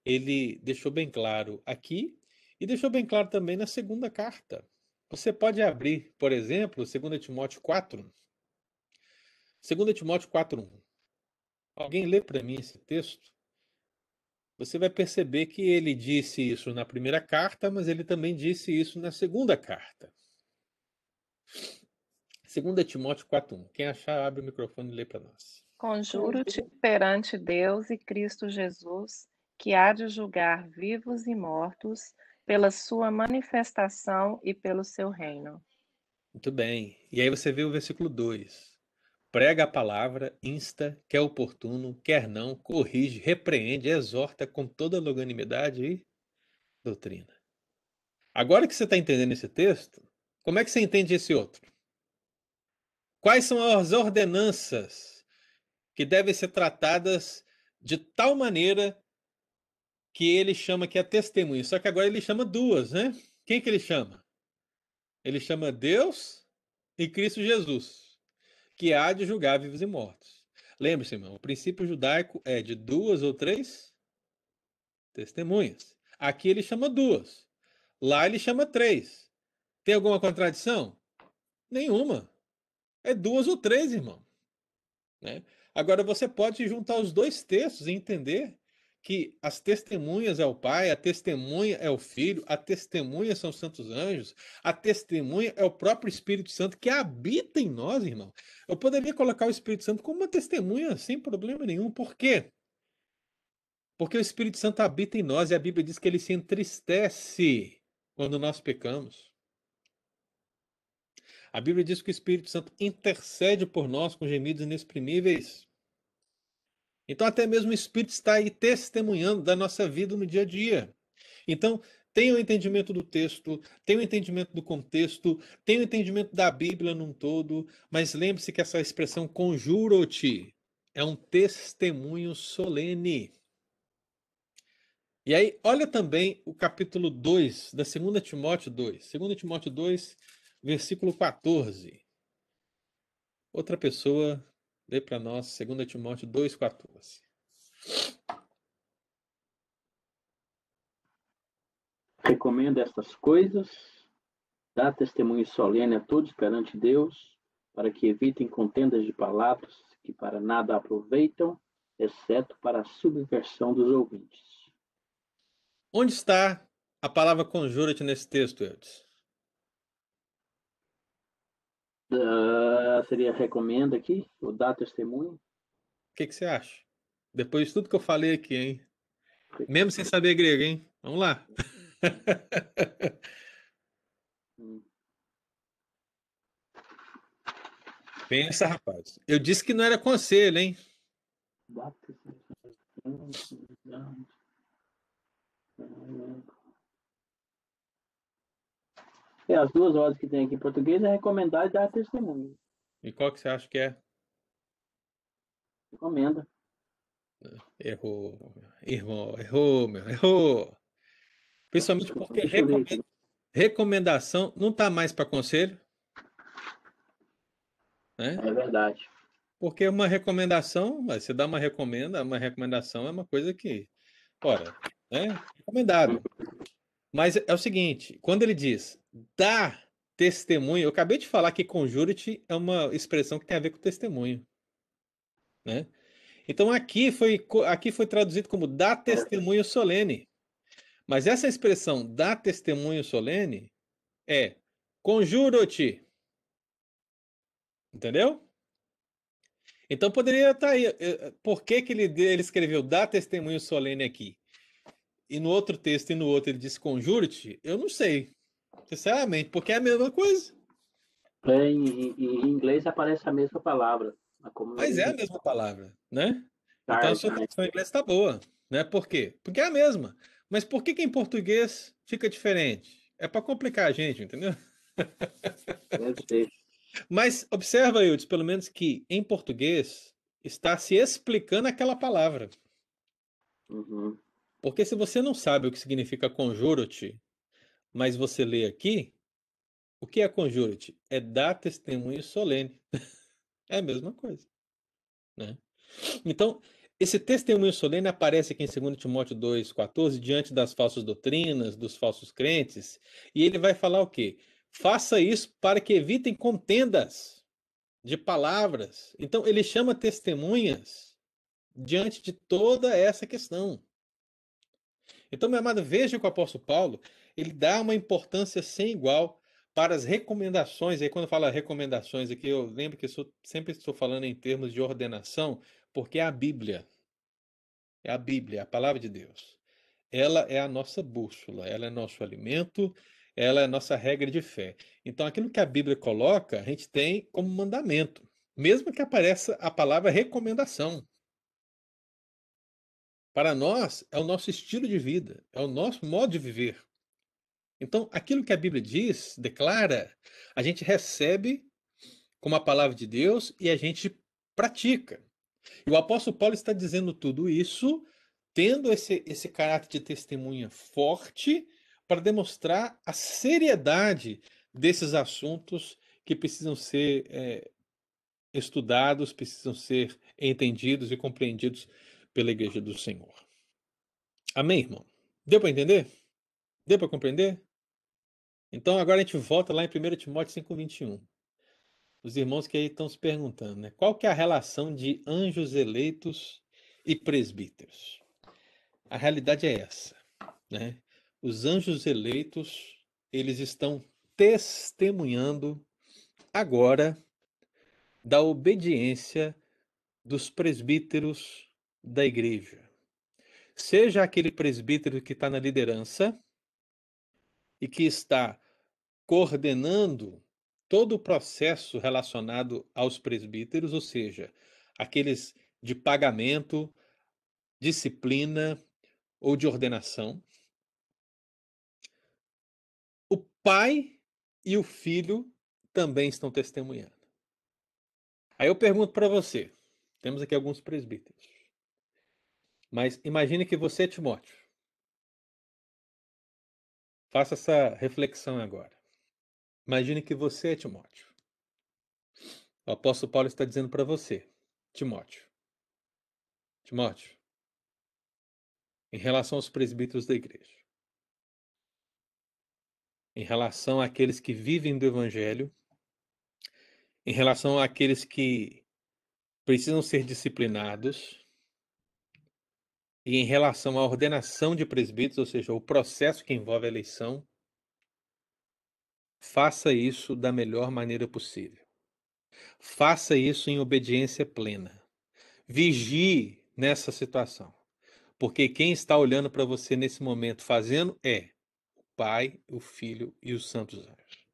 ele deixou bem claro aqui e deixou bem claro também na segunda carta. Você pode abrir, por exemplo, 2 Timóteo 4. 2 Timóteo 4:1. Alguém lê para mim esse texto? Você vai perceber que ele disse isso na primeira carta, mas ele também disse isso na segunda carta. 2 Timóteo 4:1. Quem achar, abre o microfone e lê para nós. Conjuro-te perante Deus e Cristo Jesus, que há de julgar vivos e mortos pela sua manifestação e pelo seu reino. Muito bem. E aí você vê o versículo 2. Prega a palavra, insta, quer oportuno, quer não, corrige, repreende, exorta com toda longanimidade e doutrina. Agora que você está entendendo esse texto, como é que você entende esse outro? Quais são as ordenanças que devem ser tratadas de tal maneira que ele chama que é testemunha? Só que agora ele chama duas, né? Quem que ele chama? Ele chama Deus e Cristo Jesus, que há de julgar vivos e mortos. Lembre-se, irmão, o princípio judaico é de duas ou três testemunhas. Aqui ele chama duas. Lá ele chama três. Tem alguma contradição? Nenhuma. É duas ou três, irmão. Né? Agora você pode juntar os dois textos e entender que as testemunhas é o Pai, a testemunha é o Filho, a testemunha são os santos anjos, a testemunha é o próprio Espírito Santo que habita em nós, irmão. Eu poderia colocar o Espírito Santo como uma testemunha sem problema nenhum. Por quê? Porque o Espírito Santo habita em nós e a Bíblia diz que ele se entristece quando nós pecamos. A Bíblia diz que o Espírito Santo intercede por nós com gemidos inexprimíveis. Então, até mesmo o Espírito está aí testemunhando da nossa vida no dia a dia. Então, tenha o entendimento do texto, tenha o entendimento do contexto, tenha o entendimento da Bíblia num todo, mas lembre-se que essa expressão conjuro-te é um testemunho solene. E aí, olha também o capítulo 2 da 2 Timóteo 2. 2 Timóteo 2, versículo 14. Outra pessoa lê para nós 2 Timóteo 2,14. Recomenda estas coisas, dá testemunho solene a todos perante Deus, para que evitem contendas de palavras que para nada aproveitam, exceto para a subversão dos ouvintes. Onde está a palavra conjura-te nesse texto, Eudes? Uh, seria recomenda aqui, o dar testemunho. O que, que você acha? Depois de tudo que eu falei aqui, hein? Mesmo sem saber grego, hein? Vamos lá. Pensa, rapaz. Eu disse que não era conselho, hein? É, as duas ordens que tem aqui em português é recomendar e dar testemunho. E qual que você acha que é? Recomenda. Errou, irmão, errou, meu, errou. Principalmente porque recomenda- recomendação não está mais para conselho, né? É verdade. Porque uma recomendação, você dá uma recomenda, uma recomendação é uma coisa que, ora, né? Recomendado. Mas é o seguinte, quando ele diz dá testemunho, eu acabei de falar que conjure-te é uma expressão que tem a ver com testemunho. né? Então aqui foi, aqui foi traduzido como dá testemunho solene. Mas essa expressão dá testemunho solene é conjuro-te. Entendeu? Então poderia estar aí. eh, eh, Por que, que ele, ele escreveu dá testemunho solene aqui? E no outro texto e no outro ele diz conjuro-te? Eu não sei. Sinceramente, porque é a mesma coisa. É, em, em- inglês aparece a mesma palavra. Mas é a mesma palavra, né? Então a sua né? tradução em inglês está boa, né? Por quê? Porque é a mesma. Mas por que que em português fica diferente? É para complicar a gente, entendeu? Mas observa, Eudes, pelo menos que em português está se explicando aquela palavra. Uhum. Porque se você não sabe o que significa conjuro-te, mas você lê aqui, o que é conjuro-te? É dar testemunho solene. É a mesma coisa. Né? Então, esse testemunho solene aparece aqui em 2 Timóteo 2,14, diante das falsas doutrinas, dos falsos crentes, e ele vai falar o quê? Faça isso para que evitem contendas de palavras. Então, ele chama testemunhas diante de toda essa questão. Então, meu amado, veja que o apóstolo Paulo, ele dá uma importância sem igual para as recomendações. Aí, quando fala recomendações aqui, eu lembro que eu sou- sempre estou falando em termos de ordenação, porque é a Bíblia. É a Bíblia, é a palavra de Deus. Ela é a nossa bússola, ela é nosso alimento, ela é nossa regra de fé. Então, aquilo que a Bíblia coloca, a gente tem como mandamento, mesmo que apareça a palavra recomendação. Para nós, é o nosso estilo de vida, é o nosso modo de viver. Então, aquilo que a Bíblia diz, declara, a gente recebe como a palavra de Deus e a gente pratica. E o apóstolo Paulo está dizendo tudo isso, tendo esse, esse caráter de testemunha forte, para demonstrar a seriedade desses assuntos que precisam ser eh, estudados, precisam ser entendidos e compreendidos pela igreja do Senhor. Amém, irmão? Deu para entender? Deu para compreender? Então agora a gente volta lá em 1 Timóteo 5,21. Os irmãos que aí estão se perguntando, né? Qual que é a relação de anjos eleitos e presbíteros? A realidade é essa, né? Os anjos eleitos, eles estão testemunhando agora da obediência dos presbíteros da igreja. Seja aquele presbítero que está na liderança e que está coordenando todo o processo relacionado aos presbíteros, ou seja, aqueles de pagamento, disciplina ou de ordenação. O pai e o filho também estão testemunhando. Aí eu pergunto para você: temos aqui alguns presbíteros, mas imagine que você é Timóteo. Faça essa reflexão agora. Imagine que você é Timóteo. O apóstolo Paulo está dizendo para você, Timóteo. Timóteo, em relação aos presbíteros da igreja, em relação àqueles que vivem do evangelho, em relação àqueles que precisam ser disciplinados, e em relação à ordenação de presbíteros, ou seja, o processo que envolve a eleição, faça isso da melhor maneira possível. Faça isso em obediência plena. Vigie nessa situação. Porque quem está olhando para você nesse momento fazendo é o Pai, o Filho e os santos anjos.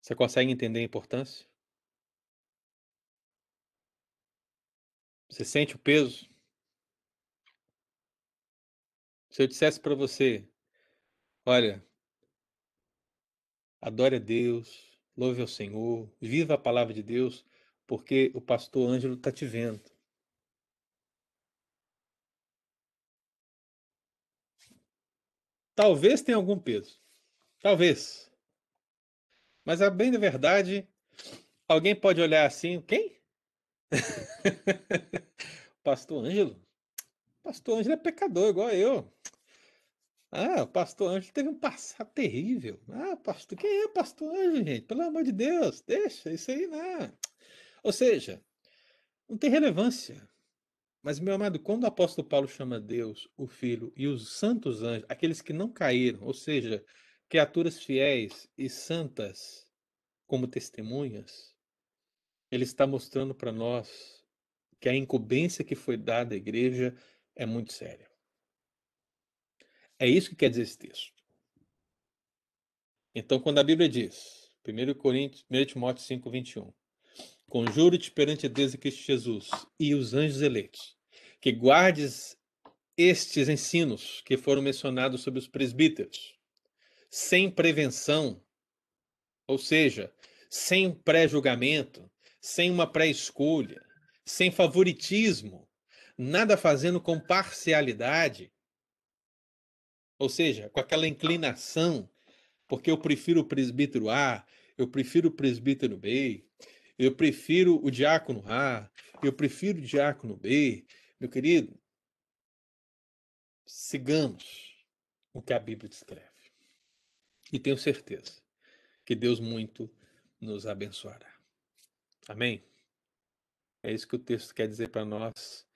Você consegue entender a importância? Você sente o peso? Se eu dissesse para você, olha, adore a Deus, louve ao Senhor, viva a palavra de Deus, porque o pastor Ângelo está te vendo. Talvez tenha algum peso. Talvez. Mas a bem da verdade, alguém pode olhar assim, quem? pastor Ângelo? Pastor Ângelo é pecador igual eu. Ah, o pastor Ângelo teve um passado terrível. Ah, pastor, quem é pastor Ângelo, gente? Pelo amor de Deus, deixa isso aí, não. Ou seja, não tem relevância. Mas, meu amado, quando o apóstolo Paulo chama Deus, o Filho e os santos anjos, aqueles que não caíram, ou seja, criaturas fiéis e santas como testemunhas, ele está mostrando para nós que a incumbência que foi dada à igreja é muito séria. É isso que quer dizer esse texto. Então, quando a Bíblia diz, 1 Coríntios, 1 Timóteo 5, 21, Conjuro-te perante Deus e Cristo Jesus e os anjos eleitos, que guardes estes ensinos que foram mencionados sobre os presbíteros, sem prevenção, ou seja, sem pré-julgamento, sem uma pré-escolha, sem favoritismo, nada fazendo com parcialidade, ou seja, com aquela inclinação, porque eu prefiro o presbítero A, eu prefiro o presbítero B, eu prefiro o diácono A, eu prefiro o diácono B. Meu querido, sigamos o que a Bíblia descreve. E tenho certeza que Deus muito nos abençoará. Amém? É isso que o texto quer dizer para nós.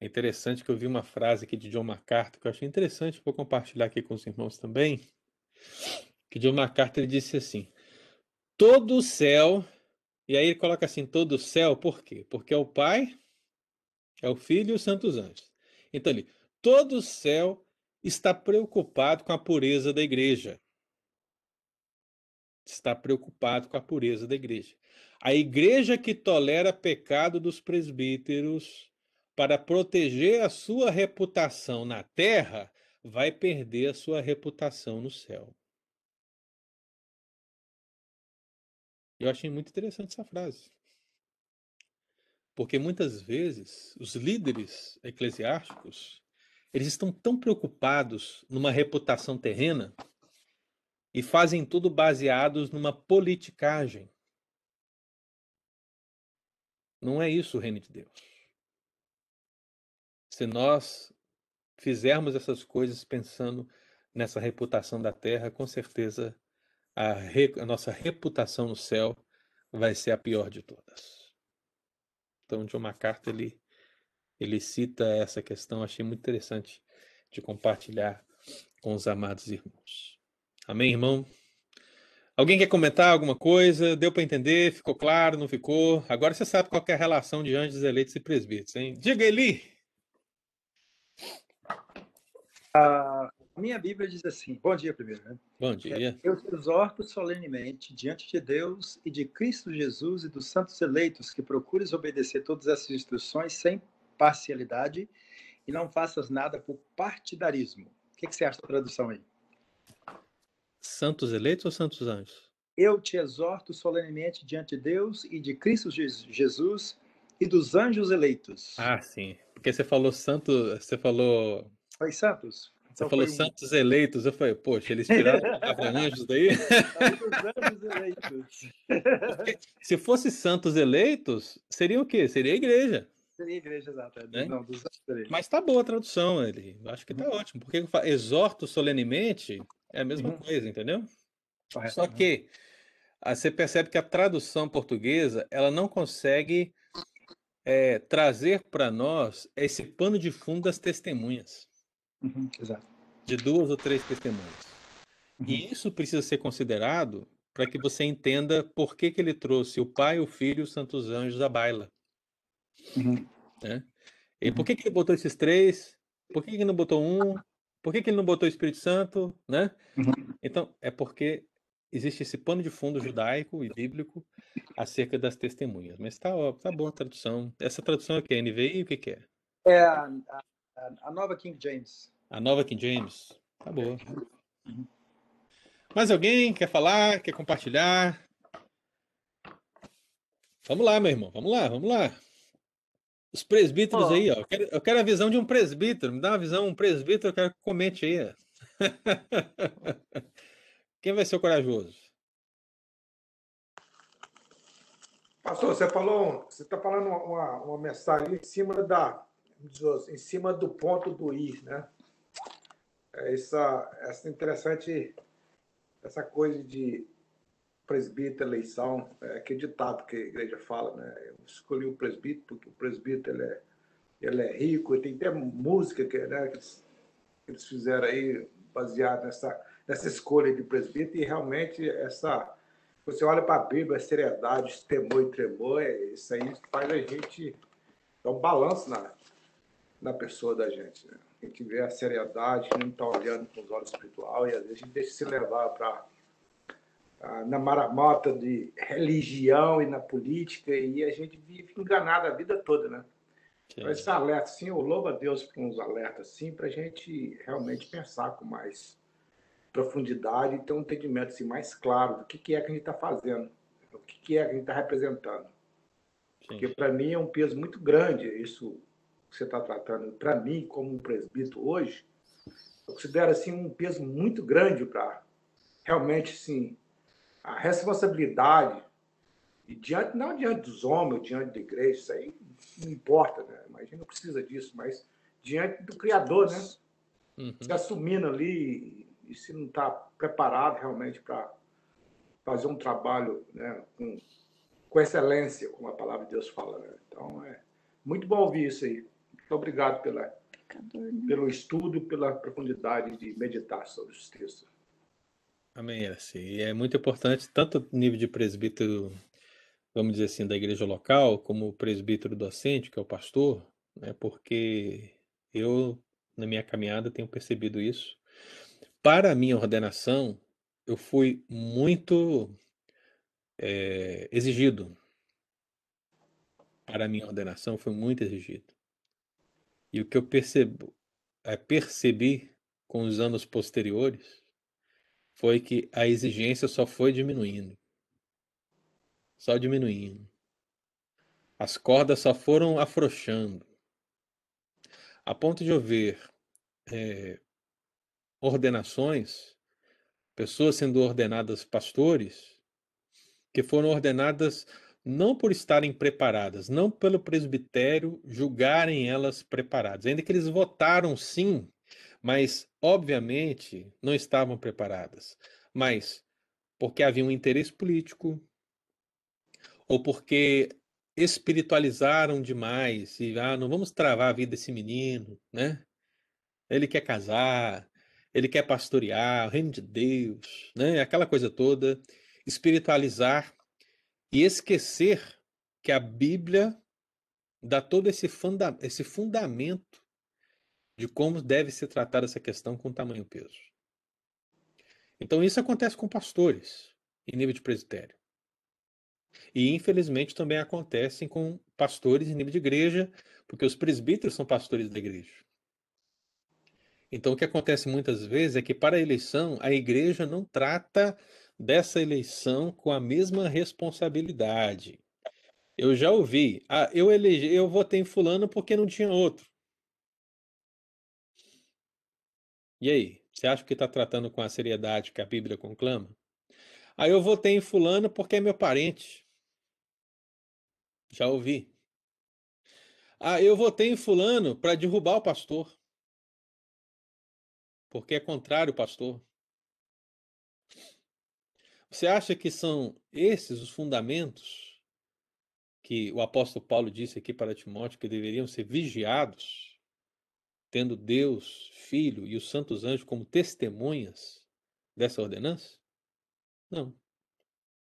É interessante que eu vi uma frase aqui de John MacArthur que eu achei interessante, vou compartilhar aqui com os irmãos também. Que John MacArthur disse assim: Todo o céu e aí ele coloca assim, todo o céu, por quê? Porque é o Pai, é o Filho e os santos anjos. Então ele, todo o céu está preocupado com a pureza da igreja. Está preocupado com a pureza da igreja. A igreja que tolera pecado dos presbíteros para proteger a sua reputação na terra vai perder a sua reputação no céu. Eu achei muito interessante essa frase. Porque muitas vezes os líderes eclesiásticos, eles estão tão preocupados numa reputação terrena e fazem tudo baseados numa politicagem. Não é isso o reino de Deus. Se nós fizermos essas coisas pensando nessa reputação da terra, com certeza a, re, a nossa reputação no céu vai ser a pior de todas. Então, John MacArthur ele, ele cita essa questão, achei muito interessante de compartilhar com os amados irmãos. Amém, irmão? Alguém quer comentar alguma coisa? Deu para entender? Ficou claro? Não ficou? Agora você sabe qual é a relação de anjos eleitos e presbíteros, hein? Diga, Eli! A minha Bíblia diz assim: Bom dia, primeiro. Né? Bom dia. Eu te exorto solenemente diante de Deus e de Cristo Jesus e dos santos eleitos que procures obedecer todas essas instruções sem parcialidade e não faças nada por partidarismo. O que, que você acha da tradução aí? Santos eleitos ou santos anjos? Eu te exorto solenemente diante de Deus e de Cristo Jesus e dos anjos eleitos. Ah, sim. Porque você falou santo, você falou. Foi santos? Você então falou santos eleitos, eu falei, poxa, eles tiraram a anjos daí? anjos eleitos. Se fosse santos eleitos, seria o quê? Seria a igreja. Seria a igreja, exato. Né? Não, dos Mas tá boa a tradução, ele. Acho que tá uhum. ótimo. Porque exorto solenemente é a mesma uhum. coisa, entendeu? Correto. Só que você percebe que a tradução portuguesa ela não consegue é, trazer para nós esse pano de fundo das testemunhas. Uhum, exato. De duas ou três testemunhas. Uhum. E isso precisa ser considerado para que você entenda por que, que ele trouxe o Pai, o Filho e os Santos Anjos à baila. Uhum. Né? E por que, que ele botou esses três? Por que, que ele não botou um? Por que, que ele não botou o Espírito Santo? Né? Uhum. Então, é porque existe esse pano de fundo judaico e bíblico acerca das testemunhas. Mas tá, ó, tá bom a tradução. Essa tradução aqui é NVI o que, que é? É a, a, a nova King James. A nova King James? Tá boa. Uhum. Mais alguém quer falar, quer compartilhar? Vamos lá, meu irmão, vamos lá, vamos lá. Os presbíteros oh. aí, ó. Eu quero, eu quero, a visão de um presbítero. Me dá uma visão, um presbítero, eu quero que comente aí. Quem vai ser o corajoso? Pastor, você falou, você está falando uma, uma mensagem em cima da, em cima do ponto do ir, né? É essa, essa interessante, essa coisa de presbítero, eleição, é aquele ditado que a igreja fala, né? Eu escolhi o presbítero porque o presbítero ele é, ele é rico, tem até música que, né, que eles, que eles fizeram aí baseado nessa, nessa escolha de presbítero, e realmente essa. Você olha para a Bíblia, a seriedade, esse temor e tremor, é, isso aí faz a gente dar um balanço na, na pessoa da gente. Né? A gente vê a seriedade, não está olhando com os olhos espirituais, e às vezes a gente deixa se levar para na maramota de religião e na política, e a gente vive enganado a vida toda, né? Então, esse alerta, sim, eu louvo a Deus por uns alertas, sim, para a gente realmente pensar com mais profundidade e ter um entendimento assim, mais claro do que, que é que a gente está fazendo, o que, que é que a gente está representando. Sim. Porque para mim é um peso muito grande isso que você está tratando. Para mim, como um presbítero hoje, eu considero assim um peso muito grande para realmente sim a responsabilidade e diante não diante dos homens, diante da igreja, isso aí não importa, né? Imagina, não precisa disso, mas diante do Criador, né? Uhum. Se assumindo ali e se não está preparado realmente para fazer um trabalho né, com, com excelência, como a palavra de Deus fala. Né? Então, é muito bom ouvir isso aí. Muito obrigado pela, né? pelo estudo, pela profundidade de meditar sobre os textos. Amém, assim. E é muito importante, tanto nível de presbítero, vamos dizer assim, da igreja local, como o presbítero docente, que é o pastor, né? porque eu, na minha caminhada, tenho percebido isso. Para a minha ordenação, eu fui muito é, exigido. Para a minha ordenação, foi muito exigido. E o que eu percebo, é, percebi com os anos posteriores foi que a exigência só foi diminuindo. Só diminuindo. As cordas só foram afrouxando. A ponto de eu ver é, ordenações, pessoas sendo ordenadas pastores, que foram ordenadas não por estarem preparadas, não pelo presbitério julgarem elas preparadas, ainda que eles votaram sim mas obviamente não estavam preparadas. Mas porque havia um interesse político, ou porque espiritualizaram demais e ah, não vamos travar a vida desse menino, né? Ele quer casar, ele quer pastorear, o reino de Deus, né? Aquela coisa toda, espiritualizar e esquecer que a Bíblia dá todo esse, funda esse fundamento de como deve ser tratada essa questão com tamanho peso. Então isso acontece com pastores em nível de presbitério. E infelizmente também acontece com pastores em nível de igreja, porque os presbíteros são pastores da igreja. Então o que acontece muitas vezes é que para a eleição a igreja não trata dessa eleição com a mesma responsabilidade. Eu já ouvi, ah, eu elegi, eu votei em fulano porque não tinha outro. E aí, você acha que está tratando com a seriedade que a Bíblia conclama? Aí eu votei em fulano porque é meu parente. Já ouvi. Ah, eu votei em fulano para derrubar o pastor. Porque é contrário ao pastor. Você acha que são esses os fundamentos que o apóstolo Paulo disse aqui para Timóteo que deveriam ser vigiados? Tendo Deus, Filho e os santos anjos como testemunhas dessa ordenança? Não.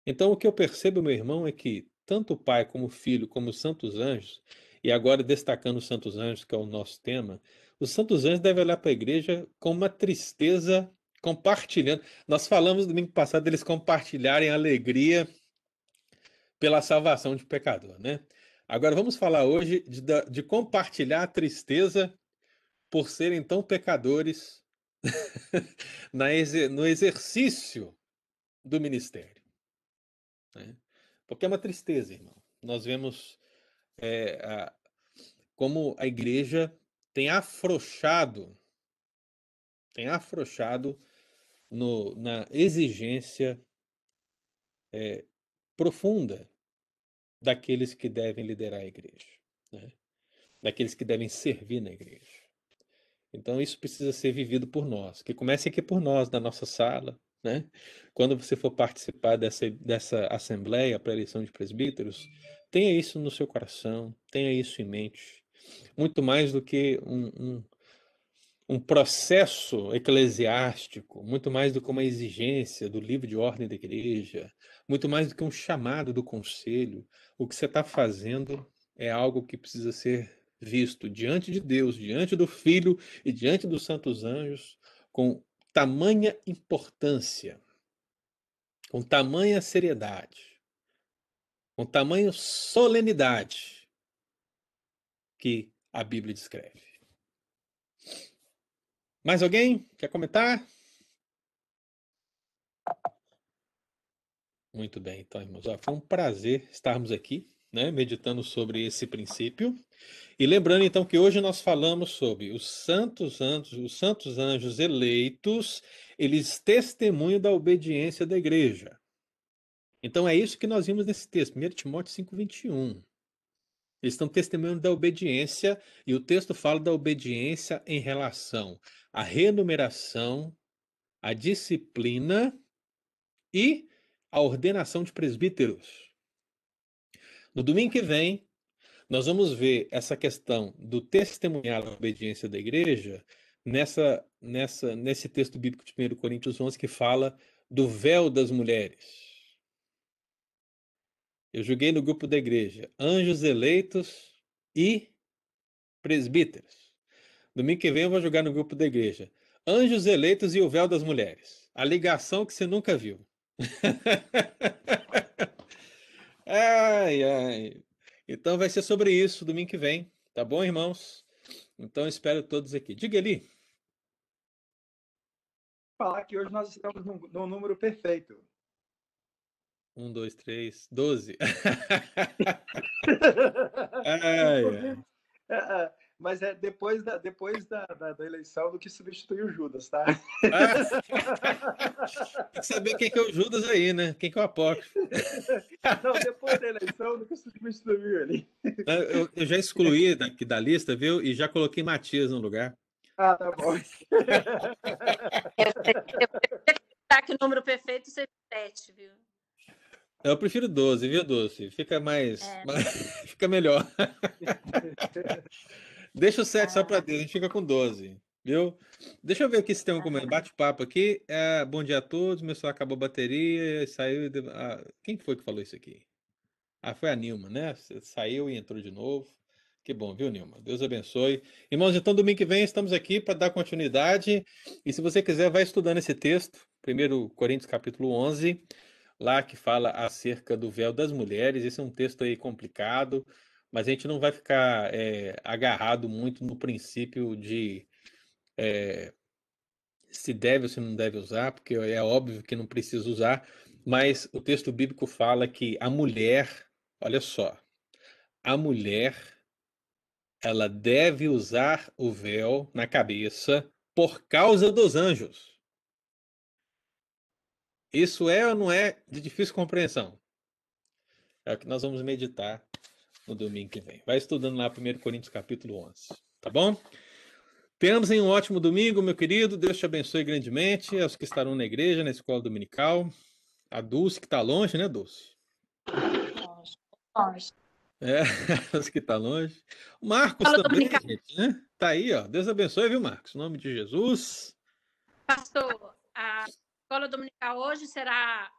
Então o que eu percebo, meu irmão, é que tanto o Pai como o Filho, como os santos anjos, e agora destacando os santos anjos, que é o nosso tema, os santos anjos devem olhar para a igreja com uma tristeza compartilhando. Nós falamos no domingo passado deles compartilharem a alegria pela salvação de pecador, né? Agora vamos falar hoje de, de compartilhar a tristeza por serem tão pecadores no exercício do ministério. Né? Porque é uma tristeza, irmão. Nós vemos é, a, como a igreja tem afrouxado, tem afrouxado no, na exigência é, profunda daqueles que devem liderar a igreja, né? daqueles que devem servir na igreja. Então isso precisa ser vivido por nós, que comece aqui por nós, na nossa sala, né? Quando você for participar dessa, dessa assembleia para eleição de presbíteros, tenha isso no seu coração, tenha isso em mente. Muito mais do que um, um, um processo eclesiástico, muito mais do que uma exigência do livro de ordem da igreja, muito mais do que um chamado do conselho. O que você está fazendo é algo que precisa ser visto diante de Deus, diante do Filho e diante dos santos anjos, com tamanha importância, com tamanha seriedade, com tamanha solenidade que a Bíblia descreve. Mais alguém quer comentar? Muito bem, então, irmãos, foi um prazer estarmos aqui, né, meditando sobre esse princípio. E lembrando então que hoje nós falamos sobre os santos anjos, os santos anjos eleitos, eles testemunham da obediência da igreja. Então é isso que nós vimos nesse texto, 1 Timóteo 5:21. Eles estão testemunhando da obediência e o texto fala da obediência em relação à renumeração, à disciplina e à ordenação de presbíteros. No domingo que vem, nós vamos ver essa questão do testemunhar a obediência da igreja nessa, nessa, nesse texto bíblico de 1 Coríntios 11 que fala do véu das mulheres. Eu julguei no grupo da igreja anjos eleitos e presbíteros. Domingo que vem eu vou jogar no grupo da igreja anjos eleitos e o véu das mulheres. A ligação que você nunca viu. ai, ai. Então vai ser sobre isso domingo que vem, tá bom, irmãos? Então espero todos aqui. Diga ali. Falar que hoje nós estamos no, no número perfeito. Um, dois, três, doze. ai, ai. Mas é depois da, depois da, da, da, eleição do que substitui o Judas, tá? Ah, tem que saber quem que é o Judas aí, né? Quem que é o apócrifo. Não, depois da eleição do que substituiu ele. Eu, eu, já excluí daqui da lista, viu? E já coloquei Matias no lugar. Ah, tá bom. Eu que o número perfeito seja sete, viu? Eu prefiro 12, viu, Doce? Fica mais. É. mais fica melhor. Deixa o 7 só para Deus, a gente fica com 12, viu? Deixa eu ver aqui se tem um bate-papo aqui. É, bom dia a todos, meu celular acabou a bateria, saiu. Ah, quem foi que falou isso aqui? Ah, foi a Nilma, né? Saiu e entrou de novo. Que bom, viu, Nilma? Deus abençoe. Irmãos, então domingo que vem estamos aqui para dar continuidade. E se você quiser, vai estudando esse texto, 1 Coríntios capítulo 11, lá que fala acerca do véu das mulheres. Esse é um texto aí complicado mas a gente não vai ficar é, agarrado muito no princípio de é, se deve ou se não deve usar, porque é óbvio que não precisa usar, mas o texto bíblico fala que a mulher, olha só, a mulher ela deve usar o véu na cabeça por causa dos anjos. Isso é ou não é de difícil compreensão? É o que nós vamos meditar no domingo que vem. Vai estudando lá 1 Coríntios capítulo 11, tá bom? Tenhamos um ótimo domingo, meu querido. Deus te abençoe grandemente. Aos que estarão na igreja, na escola dominical. A Dulce, que está longe, né, Dulce? Longe. É, os que está longe. O Marcos Fala também, gente, né? Tá aí, ó. Deus abençoe, viu, Marcos? Em nome de Jesus. Pastor, a escola dominical hoje será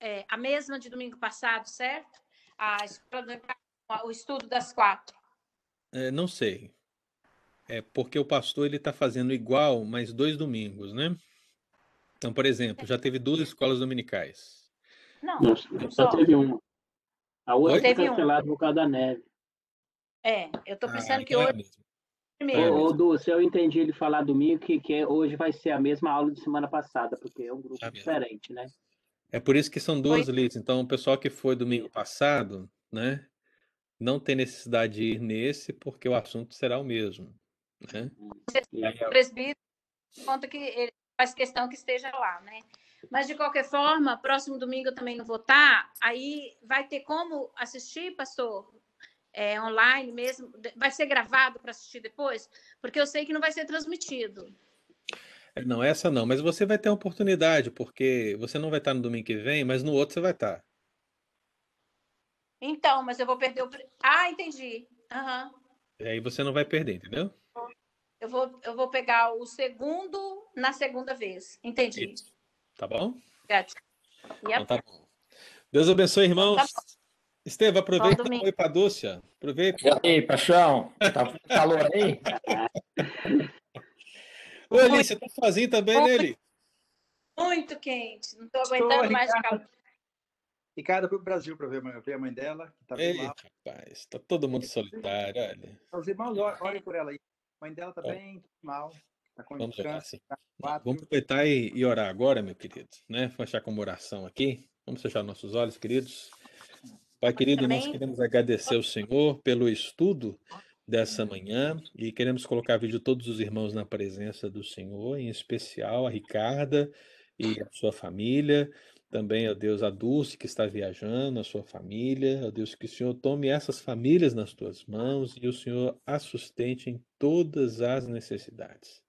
é, a mesma de domingo passado, certo? A escola dominical o estudo das quatro? É, não sei. É porque o pastor ele está fazendo igual, mas dois domingos, né? Então, por exemplo, já teve duas escolas dominicais. Não, não só teve uma. A outra foi cancelada por causa da neve. É, eu estou ah, pensando ah, que hoje. É primeiro. Ô, Dulce, eu entendi ele falar domingo que, que hoje vai ser a mesma aula de semana passada, porque é um grupo ah, diferente, né? É por isso que são duas listas. Então, o pessoal que foi domingo passado, né? Não tem necessidade de ir nesse, porque o assunto será o mesmo. Né? O presbítero conta que ele faz questão que esteja lá, né? Mas, de qualquer forma, próximo domingo eu também não vou estar. Aí vai ter como assistir, pastor? É, online mesmo? Vai ser gravado para assistir depois? Porque eu sei que não vai ser transmitido. É, Não, essa não, mas você vai ter a oportunidade, porque você não vai estar no domingo que vem, mas no outro você vai estar. Então, mas eu vou perder o. Ah, entendi. Aham. E aí você não vai perder, entendeu? Eu, vou, eu vou pegar o segundo na segunda vez. Entendi. Isso. Tá bom? Gotcha. Então Yep. tá bom. Deus abençoe, irmãos. Tá Estevam, aproveita e oi pra Dúcia. Aproveita. E aí, paixão? Tá calor aí? Ô, Eli, você tá sozinho também, né, Eli? Muito quente. Não estou aguentando mais de calor. Ricardo foi pro Brasil para ver, a mãe- ver a mãe dela, que tá bem Ei, mal. rapaz, tá todo mundo solitário, olha. Os irmãos, olhem por ela aí. A mãe dela tá Ó. bem mal. Tá com Vamos orar assim. tá quatro. Vamos aproveitar e, e orar agora, meu querido, né? Fechar com uma oração aqui. Vamos fechar nossos olhos, queridos. Pai querido, nós queremos agradecer ao Senhor pelo estudo dessa manhã e queremos colocar a vida de todos os irmãos na presença do Senhor, em especial a Ricarda e a sua família, também, ó Deus, a Dulce que está viajando, a sua família, ó Deus, que o Senhor tome essas famílias nas tuas mãos e o Senhor as sustente em todas as necessidades.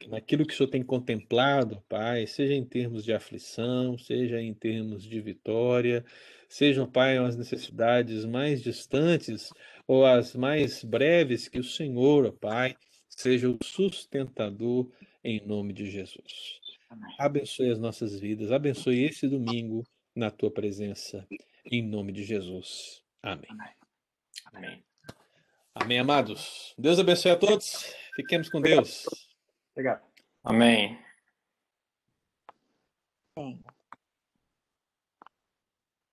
Que naquilo que o Senhor tem contemplado, Pai, seja em termos de aflição, seja em termos de vitória, sejam, Pai, as necessidades mais distantes ou as mais breves, que o Senhor, ó Pai, seja o sustentador em nome de Jesus. Abençoe as nossas vidas, abençoe esse domingo na tua presença, em nome de Jesus. Amém. Amém. Amém, amados. Deus abençoe a todos. Fiquemos com Deus. Obrigado. Amém. Bem.